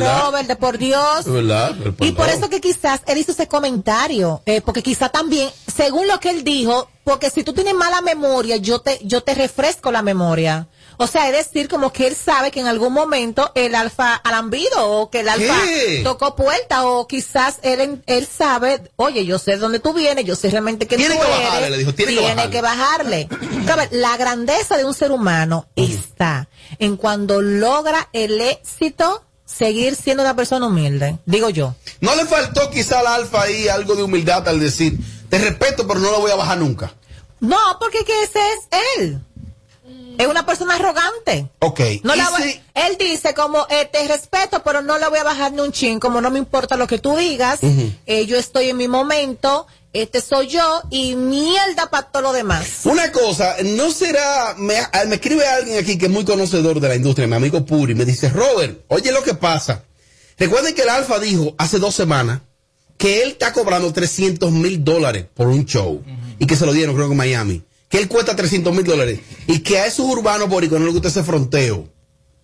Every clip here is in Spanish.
Robert, por Dios. ¿verdad? Y por eso que quizás él hizo ese comentario, eh, porque quizá también, según lo que él dijo, porque si tú tienes mala memoria, yo te, yo te refresco la memoria. O sea, es decir, como que él sabe que en algún momento el alfa alambido o que el alfa tocó puerta o quizás él, él sabe, oye, yo sé dónde tú vienes, yo sé realmente que tiene tú que eres, bajarle, le dijo, tiene, que bajarle. la grandeza de un ser humano está en cuando logra el éxito seguir siendo una persona humilde, digo yo. No le faltó quizá al alfa ahí algo de humildad al decir, te respeto, pero no lo voy a bajar nunca. No, porque que ese es él. Es una persona arrogante. Ok. No Él dice como, eh, te respeto, pero no le voy a bajar ni un chin, como no me importa lo que tú digas, eh, yo estoy en mi momento, este soy yo y mierda para todo lo demás. Una cosa, no será, me, me, escribe alguien aquí que es muy conocedor de la industria, mi amigo Puri, me dice, Robert, oye lo que pasa. Recuerden que el Alfa dijo hace dos semanas que él está cobrando 300 mil dólares por un show y que se lo dieron creo que en Miami que él cuesta 300 mil dólares y que a esos urbanos boricos no les gusta ese fronteo,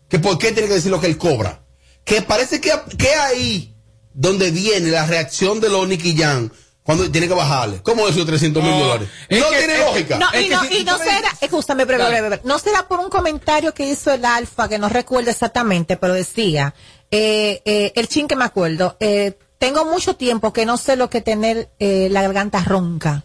que por qué tiene que decir lo que él cobra. Que parece que, que ahí donde viene la reacción de los Nicky Jan cuando tiene que bajarle. ¿Cómo esos 300 mil dólares? No tiene lógica. No, y, no, y no será, escúchame, breve, breve, no será por un comentario que hizo el Alfa, que no recuerdo exactamente, pero decía, eh, eh, el chin que me acuerdo, eh, tengo mucho tiempo que no sé lo que tener eh, la garganta ronca.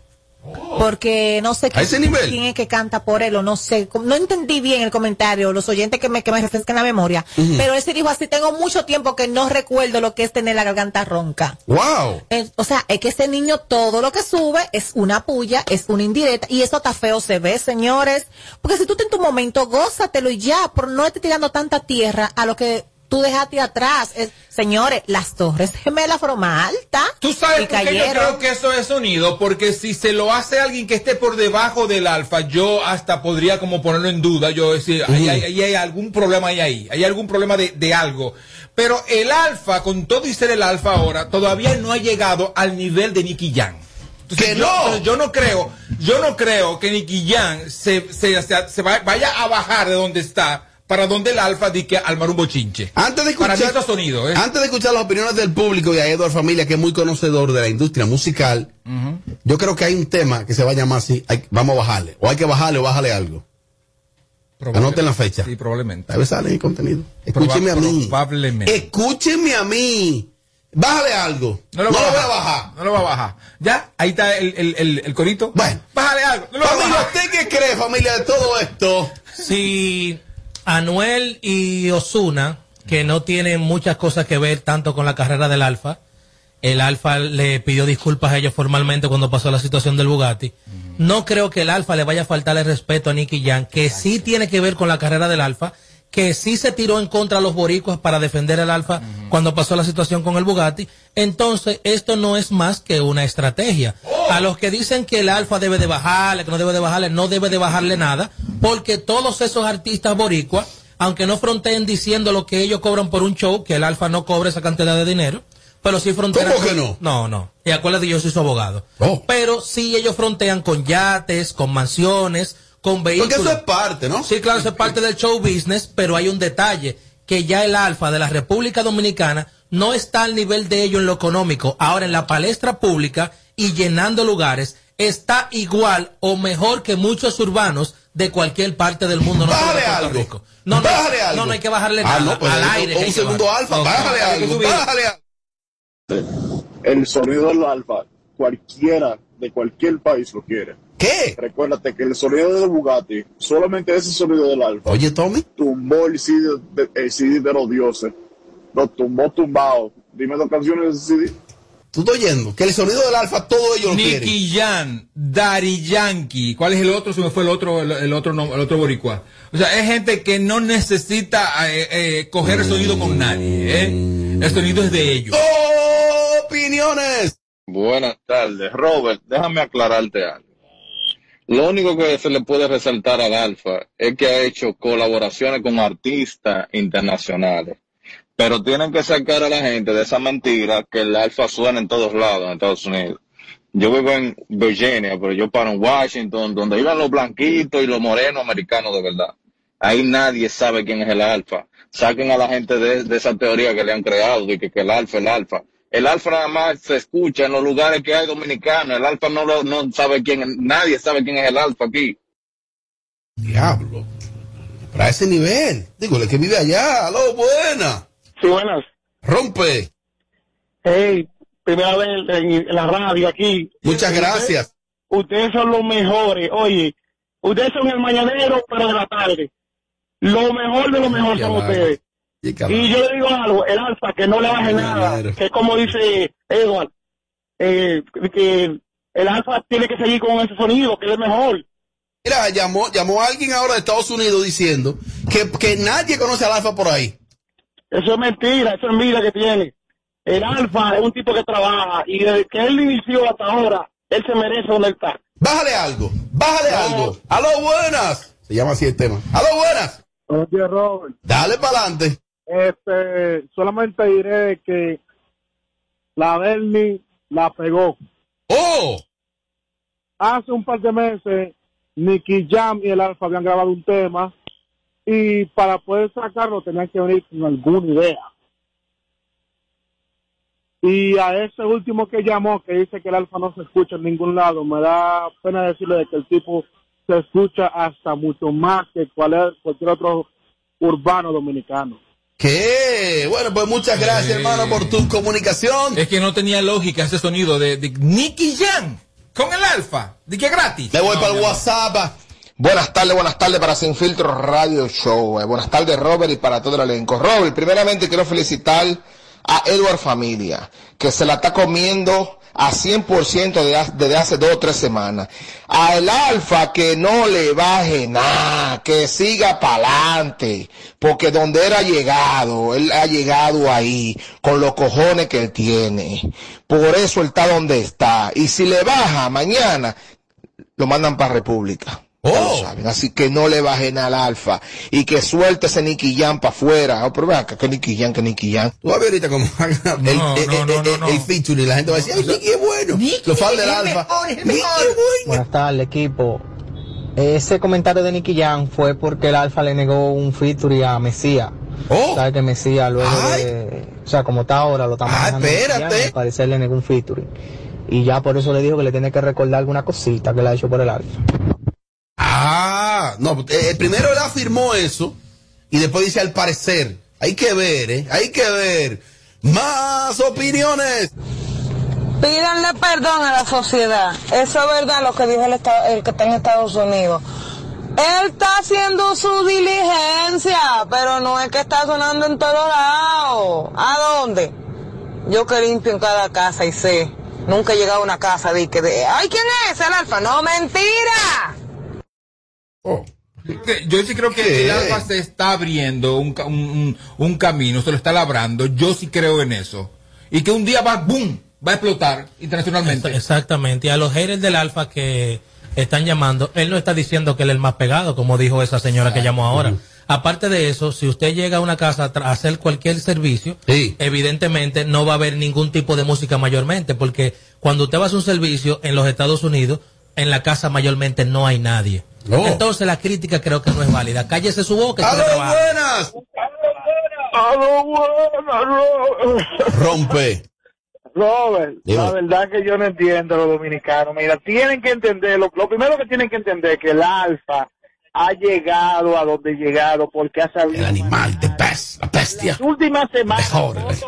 Porque no sé quién, es que canta por él o no sé, no entendí bien el comentario, los oyentes que me, que me refrescan la memoria, pero él se dijo así, tengo mucho tiempo que no recuerdo lo que es tener la garganta ronca. Wow. o sea, es que ese niño todo lo que sube es una puya, es una indirecta y eso está feo se ve, señores, porque si tú en tu momento, gózatelo y ya, por no estar tirando tanta tierra a lo que tú dejaste atrás. señores, las torres gemelas fueron más altas. Tú sabes por qué yo creo que eso es sonido, porque si se lo hace alguien que esté por debajo del alfa, yo hasta podría como ponerlo en duda, yo decir, ahí, hay, algún problema ahí, ahí, hay algún problema de, algo. Pero el alfa, con todo y ser el alfa ahora, todavía no ha llegado al nivel de Nicky Jan. que no. Yo no creo, yo no creo que Nicky Jan se, se, se vaya a bajar de donde está para donde el alfa di que armar un bochinche. Antes de escuchar, sonido, ¿eh? antes de escuchar las opiniones del público y a Eduardo Familia, que es muy conocedor de la industria musical, yo creo que hay un tema que se va a llamar así, vamos a bajarle, o hay que bajarle o bájale algo. Anoten la fecha. Sí, probablemente. A ver sale el contenido. Escúcheme a mí. Probablemente. Escúcheme a mí. Bájale algo. No lo, voy a bajar. No lo va a bajar. Ya, ahí está el, el, el, corito. Bueno. Bájale algo. No familia, ¿usted qué cree, familia, de todo esto? Sí. Anuel y Osuna, que no tienen muchas cosas que ver tanto con la carrera del Alfa. El Alfa le pidió disculpas a ellos formalmente cuando pasó la situación del Bugatti. No creo que el Alfa le vaya a faltar el respeto a Nicky Jan, que sí tiene que ver con la carrera del Alfa, que sí se tiró en contra de los boricuas para defender el Alfa cuando pasó la situación con el Bugatti. Entonces, esto no es más que una estrategia. A los que dicen que el Alfa debe de bajarle, que no debe de bajarle, no debe de bajarle nada, porque todos esos artistas boricuas, aunque no fronteen diciendo lo que ellos cobran por un show, que el Alfa no cobra esa cantidad de dinero, pero sí frontean. ¿Cómo que no? No, no. Y acuérdate, yo soy su abogado. Oh. Pero sí ellos frontean con yates, con mansiones, con vehículos. Porque eso es parte, ¿no? Sí, claro, eso es parte del show business, pero hay un detalle, que ya el Alfa de la República Dominicana no está al nivel de ello en lo económico. Ahora en la palestra pública y llenando lugares, está igual o mejor que muchos urbanos de cualquier parte del mundo. No bájale algo. Rico. No, no, algo. no, no hay que bajarle ah, nada. Pues, al aire. Un segundo alfa, bájale algo, bájale algo. El sonido del alfa, cualquiera de cualquier país lo quiere. ¿Qué? Recuérdate que el sonido del Bugatti, solamente ese sonido del alfa. Oye, Tommy. Tumbó el CD de, el CD de los dioses. Lo tumbó tumbado. Dime dos canciones de ese CD. Tú estás oyendo que el sonido del alfa todo ellos lo Nicky Jan, Dari Yankee, ¿cuál es el otro? Se me fue el otro, el, otro, el otro boricua. O sea, es gente que no necesita eh, eh, coger el sonido con nadie, ¿eh? El sonido es de ellos. Opiniones. Buenas tardes, Robert. Déjame aclararte algo. Lo único que se le puede resaltar al Alfa es que ha hecho colaboraciones con artistas internacionales pero tienen que sacar a la gente de esa mentira que el alfa suena en todos lados en Estados Unidos. Yo vivo en Virginia, pero yo paro en Washington, donde iban los blanquitos y los morenos americanos de verdad. Ahí nadie sabe quién es el alfa. saquen a la gente de, esa teoría que le han creado, de que, el alfa, el alfa. El alfa nada más se escucha en los lugares que hay dominicanos. El alfa no, lo, no sabe quién, nadie sabe quién es el alfa aquí. Diablo. Para ese nivel. Digo, el que vive allá. Aló, buena. Sí, buenas. Rompe. Hey, primera vez en, la radio aquí. Muchas gracias. Ustedes, son los mejores. Oye, ustedes son el mañanero, pero de la tarde. Lo mejor de lo mejor son ustedes. Y, yo le digo algo, el alfa, que no le baje nada, que como dice Edward, eh, que el alfa tiene que seguir con ese sonido, que es mejor. Mira, llamó, llamó a alguien ahora de Estados Unidos diciendo que, que nadie conoce al alfa por ahí. Eso es mentira, eso es envidia que tiene. El alfa es un tipo que trabaja y desde que él inició hasta ahora, él se merece donde está. Bájale algo, bájale algo. Aló, buenas. Se llama así el tema. Aló, buenas. Buenos días, Robert. Dale para adelante. Este, solamente diré que la Bernie la pegó. ¡Oh! Hace un par de meses, Nicky Jam y el Alfa habían grabado un tema y para poder sacarlo tenían que venir con alguna idea. Y a ese último que llamó, que dice que el Alfa no se escucha en ningún lado, me da pena decirle de que el tipo se escucha hasta mucho más que cualquier otro urbano dominicano. ¿Qué? Bueno, pues muchas gracias, hermano, por tu comunicación. Es que no tenía lógica ese sonido de, Nicky Jam con el alfa. ¿De qué gratis? Me voy para el WhatsApp. Buenas tardes, buenas tardes para Sin Filtro Radio Show. Eh, buenas tardes, Robert, y para todo el elenco. Robert, primeramente quiero felicitar a Edward Familia, que se la está comiendo a 100% desde hace dos o tres semanas. A el alfa que no le baje nada, que siga para adelante, porque donde él ha llegado, él ha llegado ahí, con los cojones que él tiene. Por eso él está donde está. Y si le baja mañana, lo mandan para República. Oh. Así que no le bajen al alfa y que suelte ese Nicky Jam para afuera. Oh, pero vea que Nicky Jam, que Nicky Jam. Tú vas a ver ahorita como el, no, el, no, no, el, feature y la gente va a decir, ay, Nicky es bueno. Nicky, fans del alfa. Nicky es bueno. Buenas tardes, equipo. Ese comentario de Nicky Jam fue porque el alfa le negó un feature a Mesías. Oh. Sabe que Mesías luego de, o sea, como está ahora, lo está ah, manejando. Ah, espérate. Al parecer le negó un feature. Y ya por eso le dijo que le tiene que recordar alguna cosita que le ha hecho por el alfa. Ah, no, eh, primero él afirmó eso y después dice al parecer. Hay que ver, ¿eh? Hay que ver. Más opiniones. Pídanle perdón a la sociedad. Eso es verdad lo que dijo el, el que está en Estados Unidos. Él está haciendo su diligencia, pero no es que está sonando en todos lados. ¿A dónde? Yo que limpio en cada casa y sé. Nunca he llegado a una casa de que de, ay, ¿quién es el alfa? No, mentira. Oh. Yo sí creo que el alfa se está abriendo un, un, camino, se lo está labrando. Yo sí creo en eso. Y que un día va, ¡boom! Va a explotar internacionalmente. Exactamente. Y a los haters del alfa que están llamando, él no está diciendo que él es el más pegado, como dijo esa señora que llamó ahora. Aparte de eso, si usted llega a una casa a hacer cualquier servicio, evidentemente no va a haber ningún tipo de música mayormente, porque cuando usted va a hacer un servicio en los Estados Unidos, en la casa mayormente no hay nadie. Entonces la crítica creo que no es válida. Cállese su boca. ¡A buenas! ¡A buenas! Rompe. Robert, la verdad que yo no entiendo a los dominicanos. Mira, tienen que entender, lo, primero que tienen que entender es que el alfa ha llegado a donde llegado porque ha sabido. El animal la bestia. Las últimas semanas,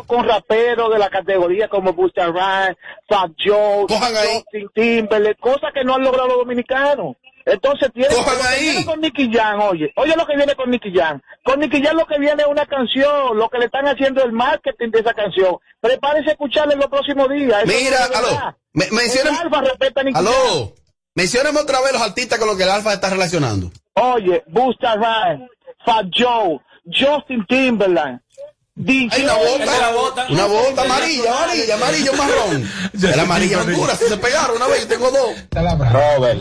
con raperos de la categoría como Busta Rhymes, Fat Joe, Justin Timberlake, cosas que no han logrado los dominicanos. Entonces tiene que viene con Nicky Jam, oye, oye lo que viene con Nicky Jam. Con Nicky Jam lo que viene es una canción, lo que le están haciendo el marketing de esa canción. Prepárese a escucharla en los próximos días. Mira, aló, me, aló, mencióname otra vez los artistas con los que el Alfa está relacionando. Oye, Busta Rhymes, Fat Joe, Justin Timberlake, hay una bota, una bota amarilla, amarilla, amarillo marrón. La amarilla dura, si se pegaron una vez, yo tengo dos. Robert,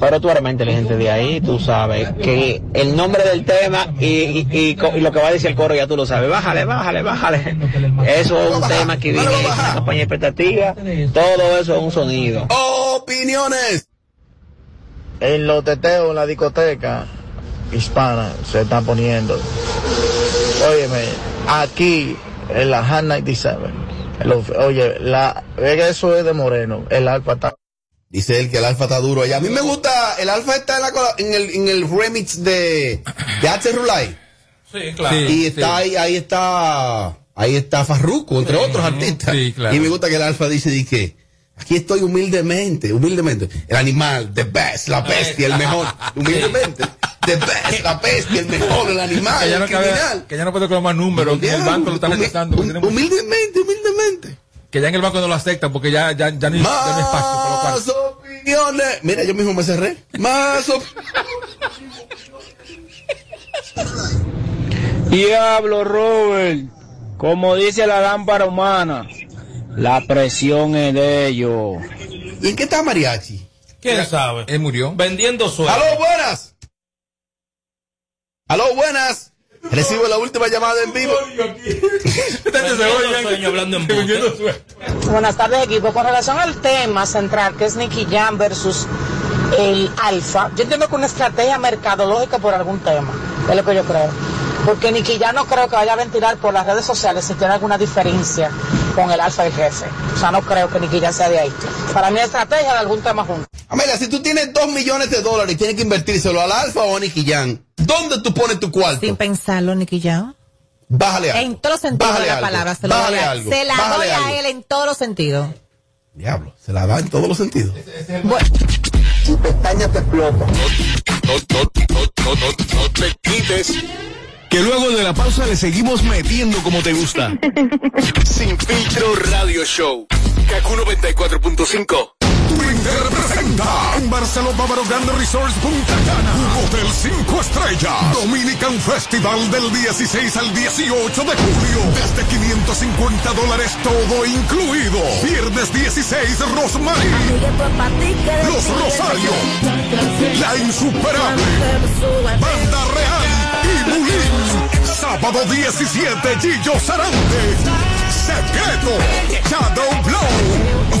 pero tú eres más inteligente de ahí, tú sabes que el nombre del tema y, y, y, lo que va a decir el coro ya tú lo sabes. Bájale, bájale, bájale. Eso es un tema que viene en la campaña expectativa. Todo eso es un sonido. Opiniones. En los teteos, en la discoteca hispana, se están poniendo óyeme, aquí en la Han 97, oye, la, eso es de Moreno, el alfa está... Dice él que el alfa está duro allá. A mí me gusta, el alfa está en, la, en, el, en el remix de, de Axel Rulay. Sí, claro. y está ahí, ahí está, ahí está Farruko, entre otros artistas. Sí, claro. Y me gusta que el alfa dice, di que aquí estoy humildemente, humildemente. El animal, the best, la bestia, el mejor. Humildemente. The best, la bestia, el mejor, el animal, Que ya no, el criminal. que ya no puede coger más números, que el banco lo está rechazando. Humildemente, humildemente. Que ya en el banco no lo aceptan porque ya, ya, ya, no, hay- ya no hay espacio para lo cual. Más opiniones. Mira, yo mismo me cerré. Más op- Diablo, Robert. Como dice la lámpara humana, la presión es de ellos. ¿Y en qué está Mariachi? ¿Quién sabe? Él murió. Vendiendo sueños. ¡Aló, buenas! ¡Aló, buenas! Recibo la última llamada en vivo. Bote. Buenas tardes, equipo. Con relación al tema central, que es Nicky Jam versus el Alfa, yo entiendo que una estrategia mercadológica por algún tema, es lo que yo creo. Porque Nicky Jam no creo que vaya a ventilar por las redes sociales si tiene alguna diferencia con el Alfa y el jefe. O sea, no creo que Nicky Jam sea de ahí. Para mí, es estrategia de algún tema junto. Amelia, si tú tienes dos millones de dólares y tienes que invertírselo al Alfa o a Nicky Jam, ¿dónde tú pones tu cuarto? Sin pensarlo, Nicky Jam. Bájale algo. En todos los sentidos Bájale de la algo. palabra. Se, lo Bájale a- algo. se la Bájale doy algo. a él en todos los sentidos. Diablo, se la da en todos los sentidos. Tu pestaña te explota. No, no, no, no, no, no te quites. Que luego de la pausa le seguimos metiendo como te gusta. Sin filtro radio show. Kaku 94.5. Twitter presenta en Barcelona Bávaro Grande Resorts Punta Cana. Un hotel 5 estrellas. Dominican Festival del 16 al 18 de julio. Desde 550 dólares todo incluido. Viernes 16 Rosmarie. Los Rosario La Insuperable. Banda Real sábado 17 Gillo Sarante. Secreto Shadow Blow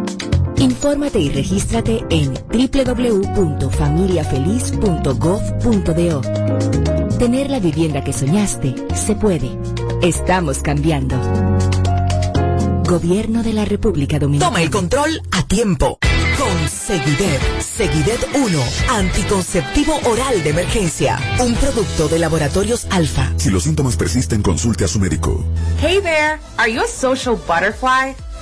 Infórmate y regístrate en www.familiafeliz.gov.do. Tener la vivienda que soñaste se puede. Estamos cambiando. Gobierno de la República Dominicana. Toma el control a tiempo. Con Seguidet. Seguidet 1. Anticonceptivo oral de emergencia. Un producto de laboratorios alfa. Si los síntomas persisten, consulte a su médico. Hey there, are you a social butterfly?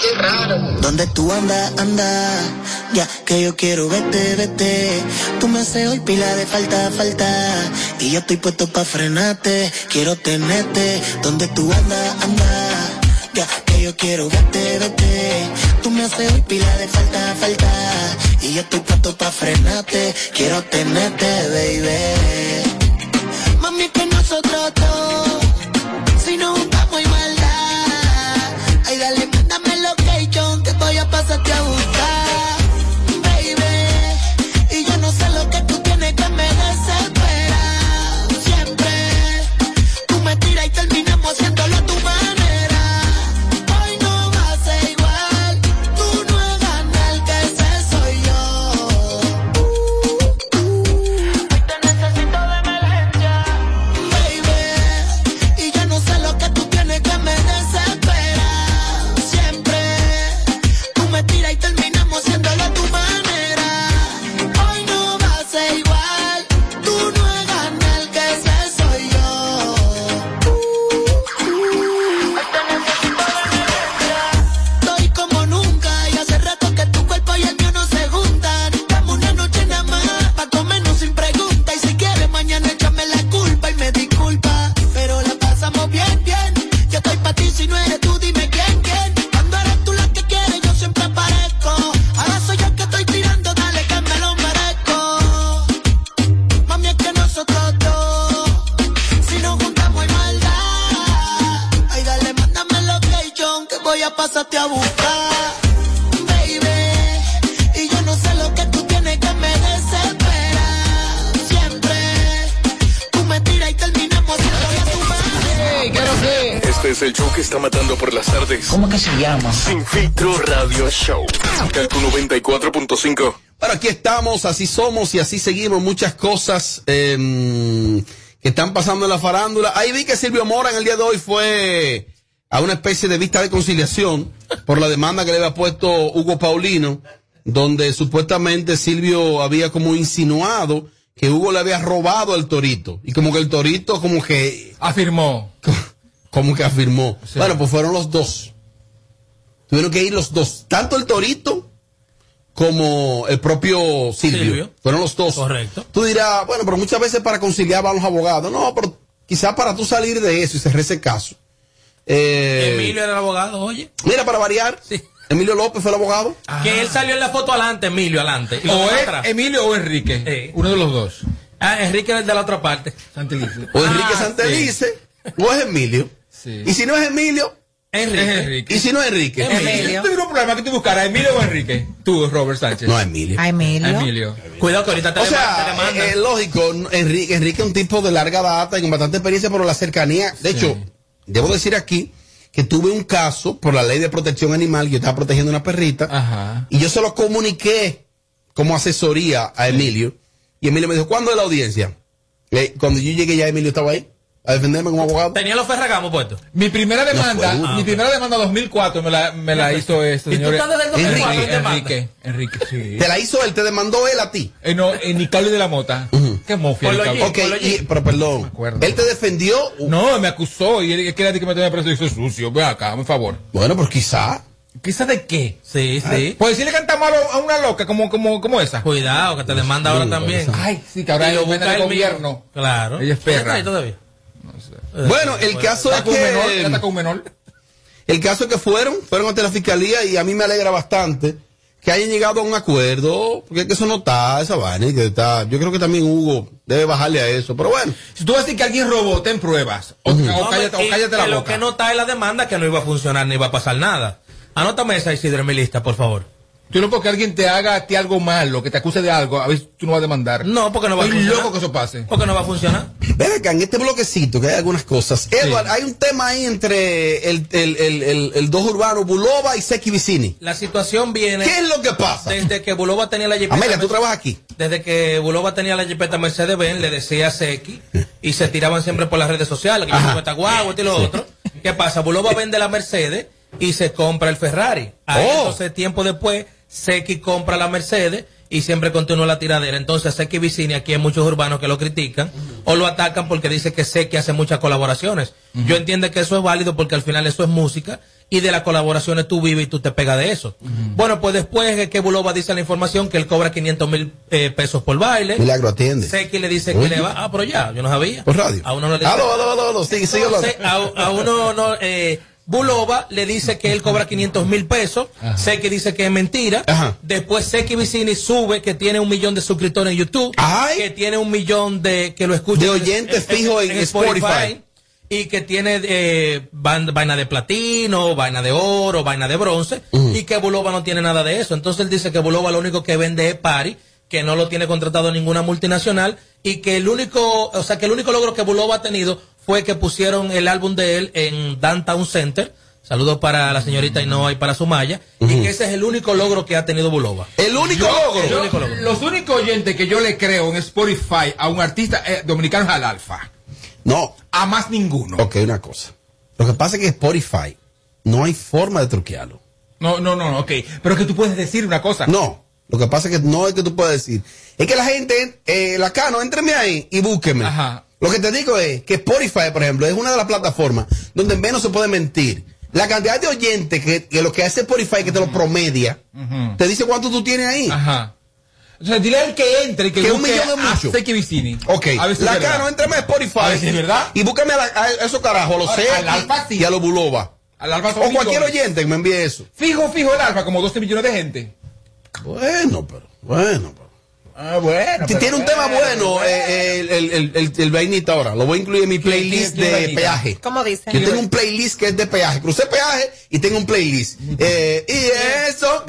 Qué raro. ¿Dónde tú andas, anda? Ya que yo quiero verte, vete. Tú me haces hoy pila de falta, falta. Y yo estoy puesto pa' frenarte. Quiero tenerte. ¿Dónde tú andas, anda? Ya que yo quiero verte, vete. Tú me haces hoy pila de falta, falta. Y yo estoy puesto pa' frenarte. Quiero tenerte, baby. Mami, que nosotros dos. Si nos pasarte a buscar, Sin filtro radio show. Kaku 94.5. Bueno, aquí estamos, así somos y así seguimos. Muchas cosas eh, que están pasando en la farándula. Ahí vi que Silvio Mora en el día de hoy fue a una especie de vista de conciliación por la demanda que le había puesto Hugo Paulino, donde supuestamente Silvio había como insinuado que Hugo le había robado al torito. Y como que el torito como que... Afirmó. Como que afirmó. Bueno, pues fueron los dos. Tuvieron que ir los dos. Tanto el torito como el propio Silvio. Silvio. Fueron los dos. Correcto. Tú dirás, bueno, pero muchas veces para conciliar van los abogados. No, pero quizás para tú salir de eso y cerrar ese caso. Eh, Emilio era el abogado, oye. Mira, para variar, Emilio López fue el abogado. Que él salió en la foto adelante, Emilio adelante. Y O es atrás. Emilio o Enrique. Uno de los dos. Ah, Enrique es el de la otra parte. Santelice. O Enrique Ah, Santelice, o es Emilio. Y si no es Emilio, Enrique. Es Enrique. y si no es Enrique. Emilio. ¿Tú tuvieras un problema que tú buscaras Emilio o Enrique? Tú, Robert Sánchez. No, Emilio. A Emilio. Emilio. Cuidado que ahorita te, O sea, demandan. eh, eh, lógico, Enrique, Enrique es un tipo de larga data y con bastante experiencia por la cercanía. De hecho, debo decir aquí que tuve un caso por la ley de protección animal, que yo estaba protegiendo una perrita, Ajá. y yo se lo comuniqué como asesoría a Emilio, y Emilio me dijo, ¿cuándo es la audiencia? Eh, cuando yo llegué ya Emilio estaba ahí, a defenderme como abogado. Tenía los ferragamos puestos. Mi primera demanda, mi primera demanda 2004 me la, me la hizo este ¿Y tú señor. estás desde el 2004 en Enrique? Enrique, Enrique, sí. Te la hizo él, te demandó él a ti. Eh, no, en Nicole de la Mota. Qué mofia. Por lo el cabrón. Ok, y- pero perdón, él te defendió. No, me acusó y él quería que me tenía preso y hizo sucio. Ve acá, por favor. Bueno, pues quizá. ¿Quizás de qué? Sí, sí. Pues si le cantamos a, a una loca como, como, como esa. Cuidado, que te demanda ahora también. Ay, sí, que ahora Y lo busca él gobierno. Claro. Ella es perra. ¿Está ahí todavía? Bueno, el caso es ¿Está con un menor? ¿Ella que. está con un menor? El caso es que fueron, fueron ante la fiscalía y a mí me alegra bastante que hayan llegado a un acuerdo, porque es que eso no está, esa vaina, y que está, yo creo que también Hugo debe bajarle a eso, pero bueno. Si tú vas a decir que alguien robó, ten pruebas. O, cállate, o la Lo boca. que no está en la demanda que no iba a funcionar ni iba a pasar nada. Anótame esa Isidro en mi lista, por favor. Tú no porque alguien te haga a ti algo malo, que te acuse de algo, a veces tú no vas a demandar. No, porque no va a Estoy funcionar. loco que eso pase. Porque no va a funcionar. Ven acá, en este bloquecito que hay algunas cosas. Edward, hay un tema ahí entre el, el, el, el, el dos urbanos, Bulova y Seki Vicini. La situación viene. ¿Qué es lo que pasa? Desde que Bulova tenía la jipeta. Amelia, tú trabajas aquí. Desde que Bulova tenía la jipeta Mercedes Benz, le decía a Seki y se tiraban siempre por las redes sociales, que yo tengo esta guagua, esto y lo otro. ¿Qué pasa? Bulova vende la Mercedes y se compra el Ferrari. Ahí, Oh. Entonces, tiempo después, Seki compra la Mercedes y siempre continúa la tiradera. Entonces, Seki Vicini, aquí hay muchos urbanos que lo critican o lo atacan porque dice que Seki hace muchas colaboraciones. Yo entiendo que eso es válido porque al final eso es música y de las colaboraciones tú vives y tú te pegas de eso. Bueno, pues después es que Bulova dice la información que él cobra 500 mil eh, pesos por baile. Milagro atiende. Seki le dice que le va. Ah, pero ya, yo no sabía. Por radio. A uno no le dice. Aló, aló, aló, a uno no. Eh, Bulova le dice que él cobra 500 mil pesos. Seki dice que es mentira. Ajá. Después Seki Vicini sube que tiene un millón de suscriptores en YouTube. Ay. Que tiene un millón de que lo escuchan De oyentes fijos en Spotify. Y que tiene eh, vaina de platino, vaina de oro, vaina de bronce. Y que Bulova no tiene nada de eso. Entonces él dice que Bulova lo único que vende es Pari que no lo tiene contratado ninguna multinacional y que el único, o sea, que el único logro que Bulova ha tenido fue que pusieron el álbum de él en Downtown Center. Saludos para la señorita Inoa y para Sumaya. Y que ese es el único logro que ha tenido Bulova. El único Yo- logro. yo- El único logro. los únicos oyentes que yo le creo en Spotify a un artista eh, dominicano es al Alfa. No, A más ninguno. ok, una cosa. Lo que pasa es que Spotify no hay forma de truquearlo. No, no, no, ok. Pero que tú puedes decir una cosa. No, lo que pasa es que no es que tú puedas decir. Es que la gente, eh, la cano, entreme ahí y búsqueme. Ajá. Lo que te digo es que Spotify, por ejemplo, es una de las plataformas donde menos se puede mentir. La cantidad de oyentes que, que lo que hace Spotify, que te lo promedia, te dice cuánto tú tienes ahí. Ajá. O sea, dile al que entre y que, Que un millón a mucho. Vicini. Ok, A ver si la verdad. cano, entrame a Spotify. A ver si es verdad. Y búscame a, la- a esos carajos, a los Alfa sí. y a los Bulova. Al Alfa O cualquier millones. oyente que me envíe eso. Fijo, fijo el Alfa, como 12 millones de gente. Bueno, pero, bueno, pero. Ah, bueno. Si tiene un tema bueno, eh, el, el, el, el, el vainita ahora. Lo voy a incluir en mi playlist de vainita? peaje. ¿Cómo dice? Yo tengo un playlist que es de peaje. Crucé peaje y tengo un playlist. Eh, y eso.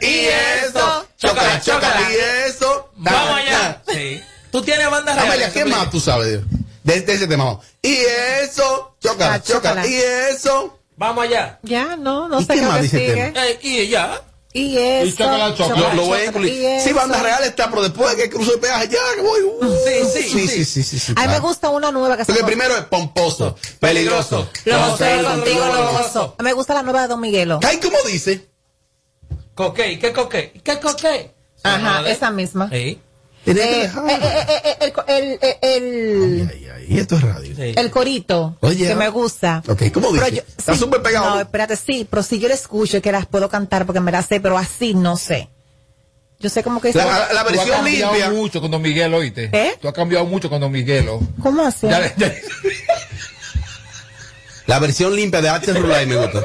Y eso. Chócala, chócala. Y eso. Vamos allá. Sí. Tú tienes bandas Amelia. ¿qué más tú sabes de, de ese tema? Y eso. Chócala, chócala. chócala. Y eso. Vamos allá. Ya, no, no ¿Y sé qué más dice el sigue. tema? Eh, y ya. Y eso. Lo, lo voy a y incluir. Sí, banda real está, pero después que cruzo el peaje, ya que voy. uh, Sí, sí, sí, sí. sí, sí, sí, sí, A mí me gusta una nueva que se Porque primero es pomposo, peligroso. Lo No sé, sé, contigo lo gozo. Me gusta la nueva de Don Miguelo. Ay, ¿cómo dice? Coque, ¿qué coque? ¿Qué coque? Ajá, esa misma. Sí. Eh, eh, eh, eh, eh, el, el, el, Ay, ay, y esto es radio. Sí. el corito Oye, que me gusta. Ok, ¿cómo dice? yo- Está sí, súper pegado. No, espérate, sí, pero si yo la escucho que las puedo cantar porque me las sé, pero así no sé. Yo sé como que La, la- la Tú has versión cambiado limpia. mucho con Don Miguel, oíste. ¿Eh? Tú has cambiado mucho con Don Miguelo. ¿Cómo así? Ya- ya- La versión limpia de Axel Rulay me gusta.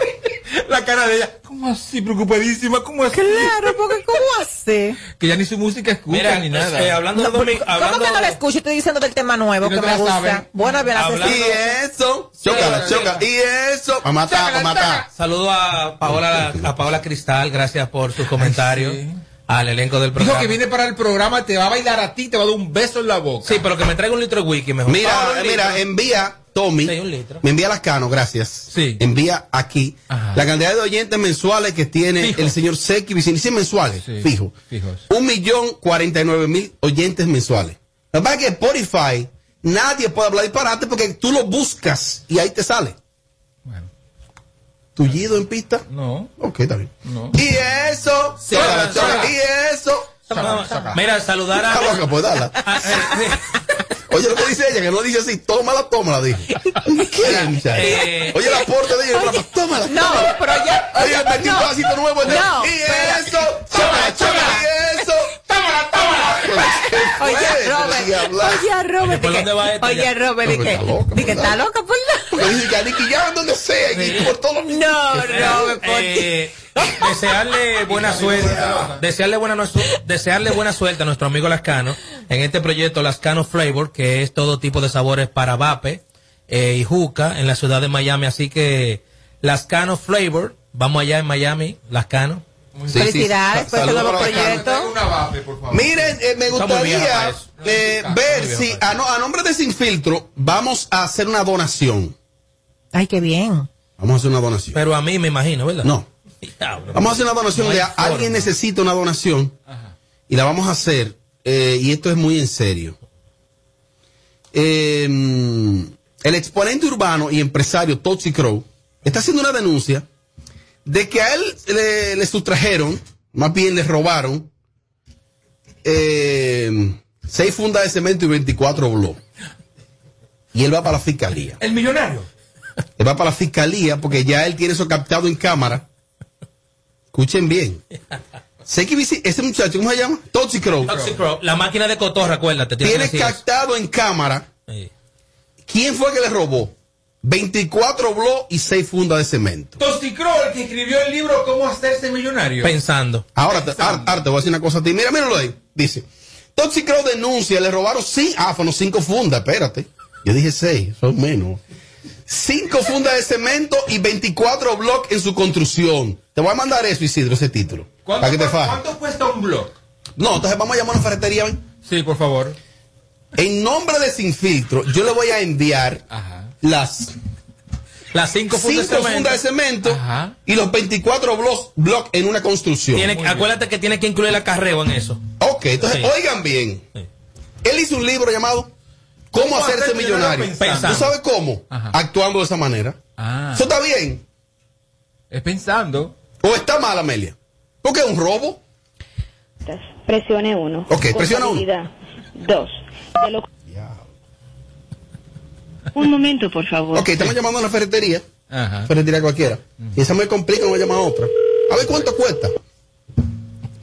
la cara de ella. ¿Cómo así? Preocupadísima. ¿Cómo así? Claro, porque ¿cómo así? Que ya ni su música escucha Mira, ni nada. eh, hablando de Domi- ¿Cómo hablando que no la escucho? Estoy diciendo del tema nuevo no que me gusta. saben. Bueno, bien, Hablando- Y eso. Chócala, Sí, chócala. Y eso. A matar, a matar. Saludo a Paola, a Paola Cristal, gracias por sus comentarios. Al elenco del Dijo programa. que viene para el programa, te va a bailar a ti, te va a dar un beso en la boca. Sí, pero que me traiga un litro de wiki mejor. Mira, mira, envía, Tommy. Me envía las canos, gracias. Sí. Envía aquí Ajá. la cantidad de oyentes mensuales que tiene Fijo. el señor Seki Vicini. Sí, mensuales, Sí, fijo. fijos. Un millón cuarenta y nueve mil oyentes mensuales. Lo que pasa es que Spotify, nadie puede hablar disparate porque tú lo buscas y ahí te sale. Bueno. ¿Tullido en pista? No. Ok, está bien. No. Y eso, Sí, y eso. Mira, saludar a. loca, pues Oye lo que dice ella, que no dice así, tómala, tómala, dijo. ¿Qué, muchacha? Eh. Oye el aporte de ella, tómala, tómala. No, pero ya. Oye, le metí un pedacito nuevo y eso. Tómala, tómala. Oye, Robert. Oye, Robert. ¿Por dónde va esto Oye? Robert, di No, que está loca, di que ¿verdad? está loca por la. Porque dice que a Nicky Jam donde sea, y por todos los No, Robert, por Eh, desearle buena suerte, desearle buena, desearle buena suerte a nuestro amigo Lascano en este proyecto Lascano Flavor, que es todo tipo de sabores para vape eh, y juca en la ciudad de Miami. Así que Lascano Flavor, vamos allá en Miami, Lascano. Sí, sí. Felicidades por este nuevo proyecto. Traiga una vape, por favor. Miren, eh, me gustaría eh, ver si a, no- a nombre de Sin Filtro vamos a hacer una donación. Ay, qué bien. Vamos a hacer una donación. Pero a mí me imagino, ¿verdad? No. Vamos a hacer una donación No de alguien necesita una donación y la vamos a hacer eh, y esto es muy en serio. Eh, el exponente urbano y empresario Toxic Crow está haciendo una denuncia de que a él le, le sustrajeron, más bien le robaron eh, seis fundas de cemento y 24 bloques. Y él va para la fiscalía. El millonario. Él va para la fiscalía porque ya él tiene eso captado en cámara. Escuchen bien. Sé que visi- ese muchacho, ¿cómo se llama? Toxic Crow. Toxic Crow, la máquina de cotorra, acuérdate. Tiene, captado en cámara Sí. quién fue que le robó. 24 bloques y 6 fundas de cemento. Tosticro, el que escribió el libro Cómo hacerse millonario. Pensando. Ahora, te, ahora- ahora te voy a decir una cosa a ti. Mira, míralo ahí. Dice, Toxic Crow denuncia, le robaron sí, ah, fueron 5 fundas, espérate. Yo dije 6, son menos. 5 fundas de cemento y 24 bloques en su construcción. Te voy a mandar eso, Isidro, ese título. ¿Cuánto, Para que te cu- fajes. cuánto cuesta un blog? No, entonces vamos a llamar a una ferretería. ¿ven? Sí, por favor. En nombre de Sin Filtro, yo le voy a enviar las Las cinco fundas de cinco cemento. fundas de cemento Ajá. y los 24 bloques block en una construcción. Tiene- acuérdate que tiene que incluir el acarreo en eso. Ok, entonces Sí. oigan bien. Él hizo un libro llamado ¿Cómo, hacerse hacerse millonario? ¿Tú sabes cómo? Ajá. Actuando de esa manera. Ah. ¿Eso está bien? Es pensando. ¿O está mal, Amelia? Porque es un robo. Presione uno. Ok, presiona uno. Dos. De lo- Un momento, por favor. Ok, estamos llamando a una ferretería. Ajá. Ferretería cualquiera. Y esa me complica, no voy a llamar a otra. A ver cuánto cuesta.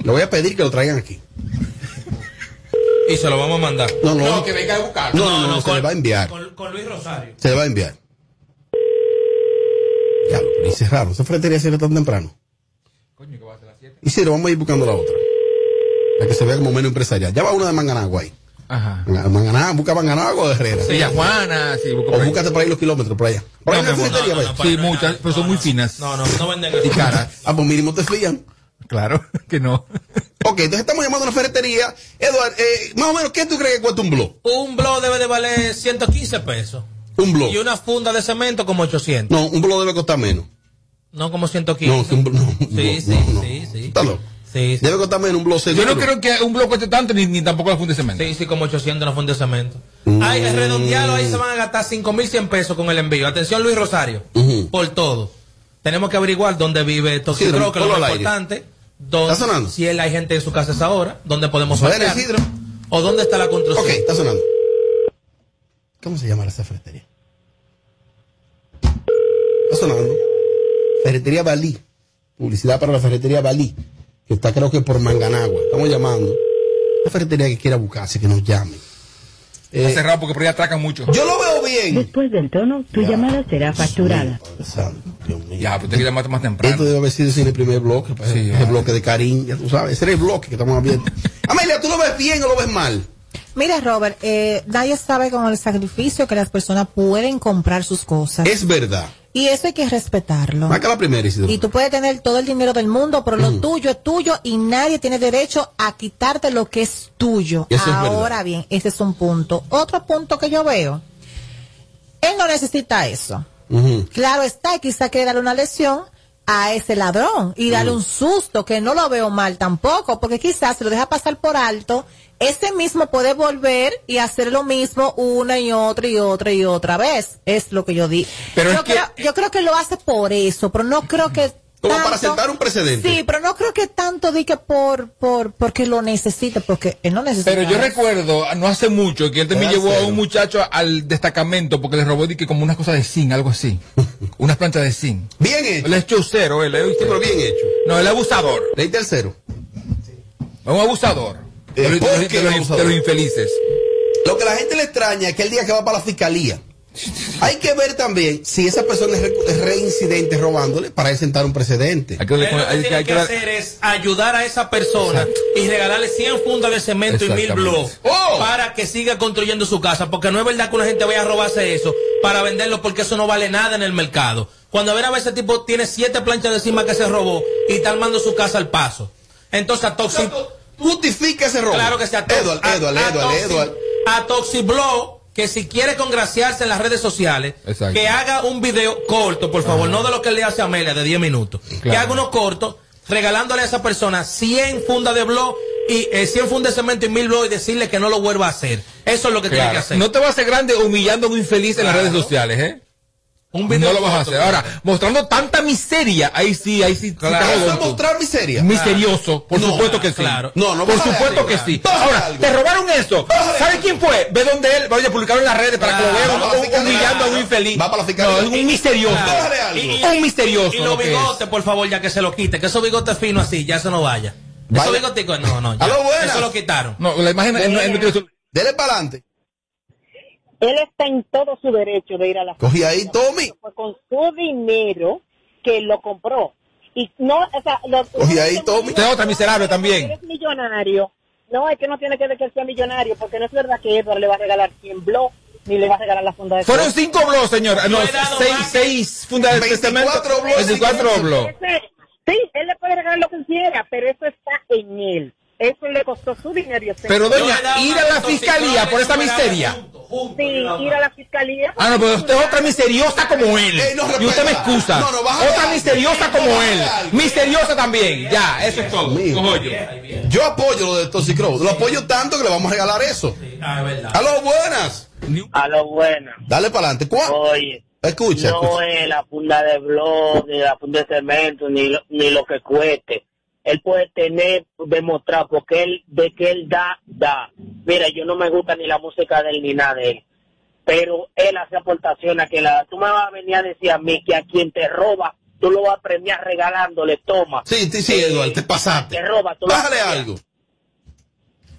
Le voy a pedir que lo traigan aquí. Y se lo vamos a mandar. No, no. No, que venga a buscarlo. No, no, no, se con- le va a enviar. Con, con Luis Rosario. Se le va a enviar. Ya, lo dice raro. Esa ferretería cierra tan temprano. Coño, que va a ser las 7. Y si vamos a ir buscando la otra. Para que se vea como menos empresarial. Ya va una de Manganagua ahí. Ajá. Manganagua, busca Manganagua o de Herrera. Sí, Juana, sí, O búscate por ahí los kilómetros, por allá. Por ahí No, no, vaya. no, Sí, muchas, pero son muy finas. No, no, no venden Y caras. Ah, pues mínimo te fían. Claro, que no. Ok, entonces estamos llamando a una ferretería. Eduardo, eh, más o menos, ¿qué tú crees que cuesta un blog? Un blog debe de valer 115 pesos. Un blog. Y una funda de cemento como 800. No, un blog debe costar menos. No como 115. No, que un blog. No, Sí, sí, sí, sí. Está loco. Sí, sí. Debe costar menos un blog Yo no creo que un bloque cueste tanto ni, ni tampoco la funda de cemento. Sí, sí, como 800 una funda de cemento. Mm. Ay, el redondeado ahí se van a gastar 5.100 pesos con el envío. Atención, Luis Rosario. Por todo. Tenemos que averiguar dónde vive Toxicro, que es lo importante. Dónde- ¿Está sonando? Si él hay gente en su casa esa hora, dónde podemos parquear. Isidro. O dónde está la construcción. Ok, está sonando. ¿Cómo se llama esa ferretería? Está sonando. Ferretería Balí. Publicidad para la ferretería Balí. Que está creo que por Manganagua. Estamos llamando. La ferretería que quiera buscarse, que nos llame. Está Eh, cerrado porque por ahí atracan mucho. yo lo veo bien. Después del tono, tu llamada será facturada. Ya, pues te que llamarte más temprano. Esto debe haber sido el primer bloque. pues, Sí, ese ah. bloque de Karim, ya tú sabes. Ese era el bloque que estamos viendo. Amelia, ¿tú lo ves bien o lo ves mal? Mira, Robert, eh, nadie sabe con el sacrificio que las personas pueden comprar sus cosas. Es verdad. Y eso hay que respetarlo. Marca la primera, Isidro. Y tú puedes tener todo el dinero del mundo, pero lo tuyo es tuyo y nadie tiene derecho a quitarte lo que es tuyo. Eso es Ahora bien, ese es un punto. Otro punto que yo veo, él no necesita eso. Claro está, quizá quiere darle una lesión a ese ladrón y darle un susto, que no lo veo mal tampoco, porque quizás se lo deja pasar por alto, ese mismo puede volver y hacer lo mismo una y otra y otra y otra vez. Es lo que yo di. Pero yo, es que- creo, yo creo que lo hace por eso, pero no creo que Como para sentar un precedente. Sí, pero no creo que tanto di que por, por, porque lo necesite, porque él no necesita. Pero yo eso. recuerdo, no hace mucho, que él también llevó a cero. un muchacho al destacamento porque le robó di que como unas cosas de zinc, algo así. unas planchas de zinc. Bien hecho. Él es chaucero, él es. Sí, pero bien hecho. No, es abusador. Leíste el cero. Es un abusador. Eh, de, los- ¿por de de de los infelices. Lo que la gente le extraña es que el día que va para la fiscalía, hay que ver también si esa persona es, re- es reincidente robándole para él sentar un precedente. Hay que- Él lo que hay que- tiene hay que que- hacer es ayudar a esa persona y regalarle 100 fundas de cemento y mil blogs ¡Oh! para que siga construyendo su casa. Porque no es verdad que una gente vaya a robarse eso para venderlo porque eso no vale nada en el mercado. Cuando a ver a ver ese tipo tiene siete planchas de encima que se robó y está armando su casa al paso. Entonces a Toxic... Justifica ese robo. Claro que sea Edward, a- Edward, a Edward, Toxic- Edward. A Toxiblow, que si quiere congraciarse en las redes sociales, Exacto. que haga un video corto, por favor, no de lo que le hace a Amelia de 10 minutos. Que haga uno corto, regalándole a esa persona 100 fundas de blog y eh, 100 fundas de cemento y 1000 blog y decirle que no lo vuelva a hacer. Eso es lo que tiene que hacer. No te vas a hacer grande humillando a un infeliz en las redes sociales, ¿eh? Un video no lo vas a hacer. Ahora, mostrando tanta miseria, ahí sí, ahí sí. Claro. ¿Eso es tú. mostrar miseria? Misterioso, por No, supuesto que sí. claro. No, no, por supuesto algo, que sí. bájale Ahora, algo. te robaron eso. ¿Sabes quién fue? Ve donde él, vaya a publicarlo en las redes para que lo vean va para la hum- fiscalía. humillando a un infeliz. Va para la fiscalía. No, un misterioso. Y- Un misterioso Y lo los bigotes, por favor, ya que se lo quite. Que esos bigotes finos así, ya eso no vaya. Vaya. Esos bigoticos, no, no. ya. Aló, buenas. Eso lo quitaron. No, la imagen no- no Dele para adelante. Él está en todo su derecho de ir a la Cogí ahí, Tommy. fue con su dinero que lo compró. Y no, o sea, lo, Cogí ahí, Tommy. Usted es otra miserable también. Eres millonario. No, es que no tiene que ver que él sea millonario, porque no es verdad que Edward le va a regalar 100 blogs, ni le va a regalar la funda de Fueron cinco blogs, señor. No, seis, más. seis fundas de 24 cemento. blogs. 24 blogs. Sí, él le puede regalar lo que quiera, pero eso está en él. Eso le costó su dinero. y Pero doña, ir a la fiscalía por esa miseria. Sí, ir a la fiscalía. Ah, no, pero usted es otra misteriosa como él. Ey, no, y usted me excusa. No, no, bájale otra misteriosa como él. Misteriosa también. Ya, eso es todo. Yo. Yo apoyo lo de Toxicrow. Lo apoyo tanto que le vamos a regalar eso. Ah, es verdad. Aló, buenas. A lo bueno. Dale para adelante. ¿Cuál? Oye, Escucha, no escucha. es la funda de blog, ni la funda de cemento, ni lo, ni lo que cueste. Él puede tener, demostrar, porque él, de que él da, da. Mira, yo no me gusta ni la música de él ni nada de él. Pero él hace aportaciones a que la, tú me vas a venir a decir a mí que a quien te roba, tú lo vas a premiar regalándole, toma. Sí, sí, sí, Eh, Eduardo, te pasaste. Te roba, tú lo vas a Bájale algo.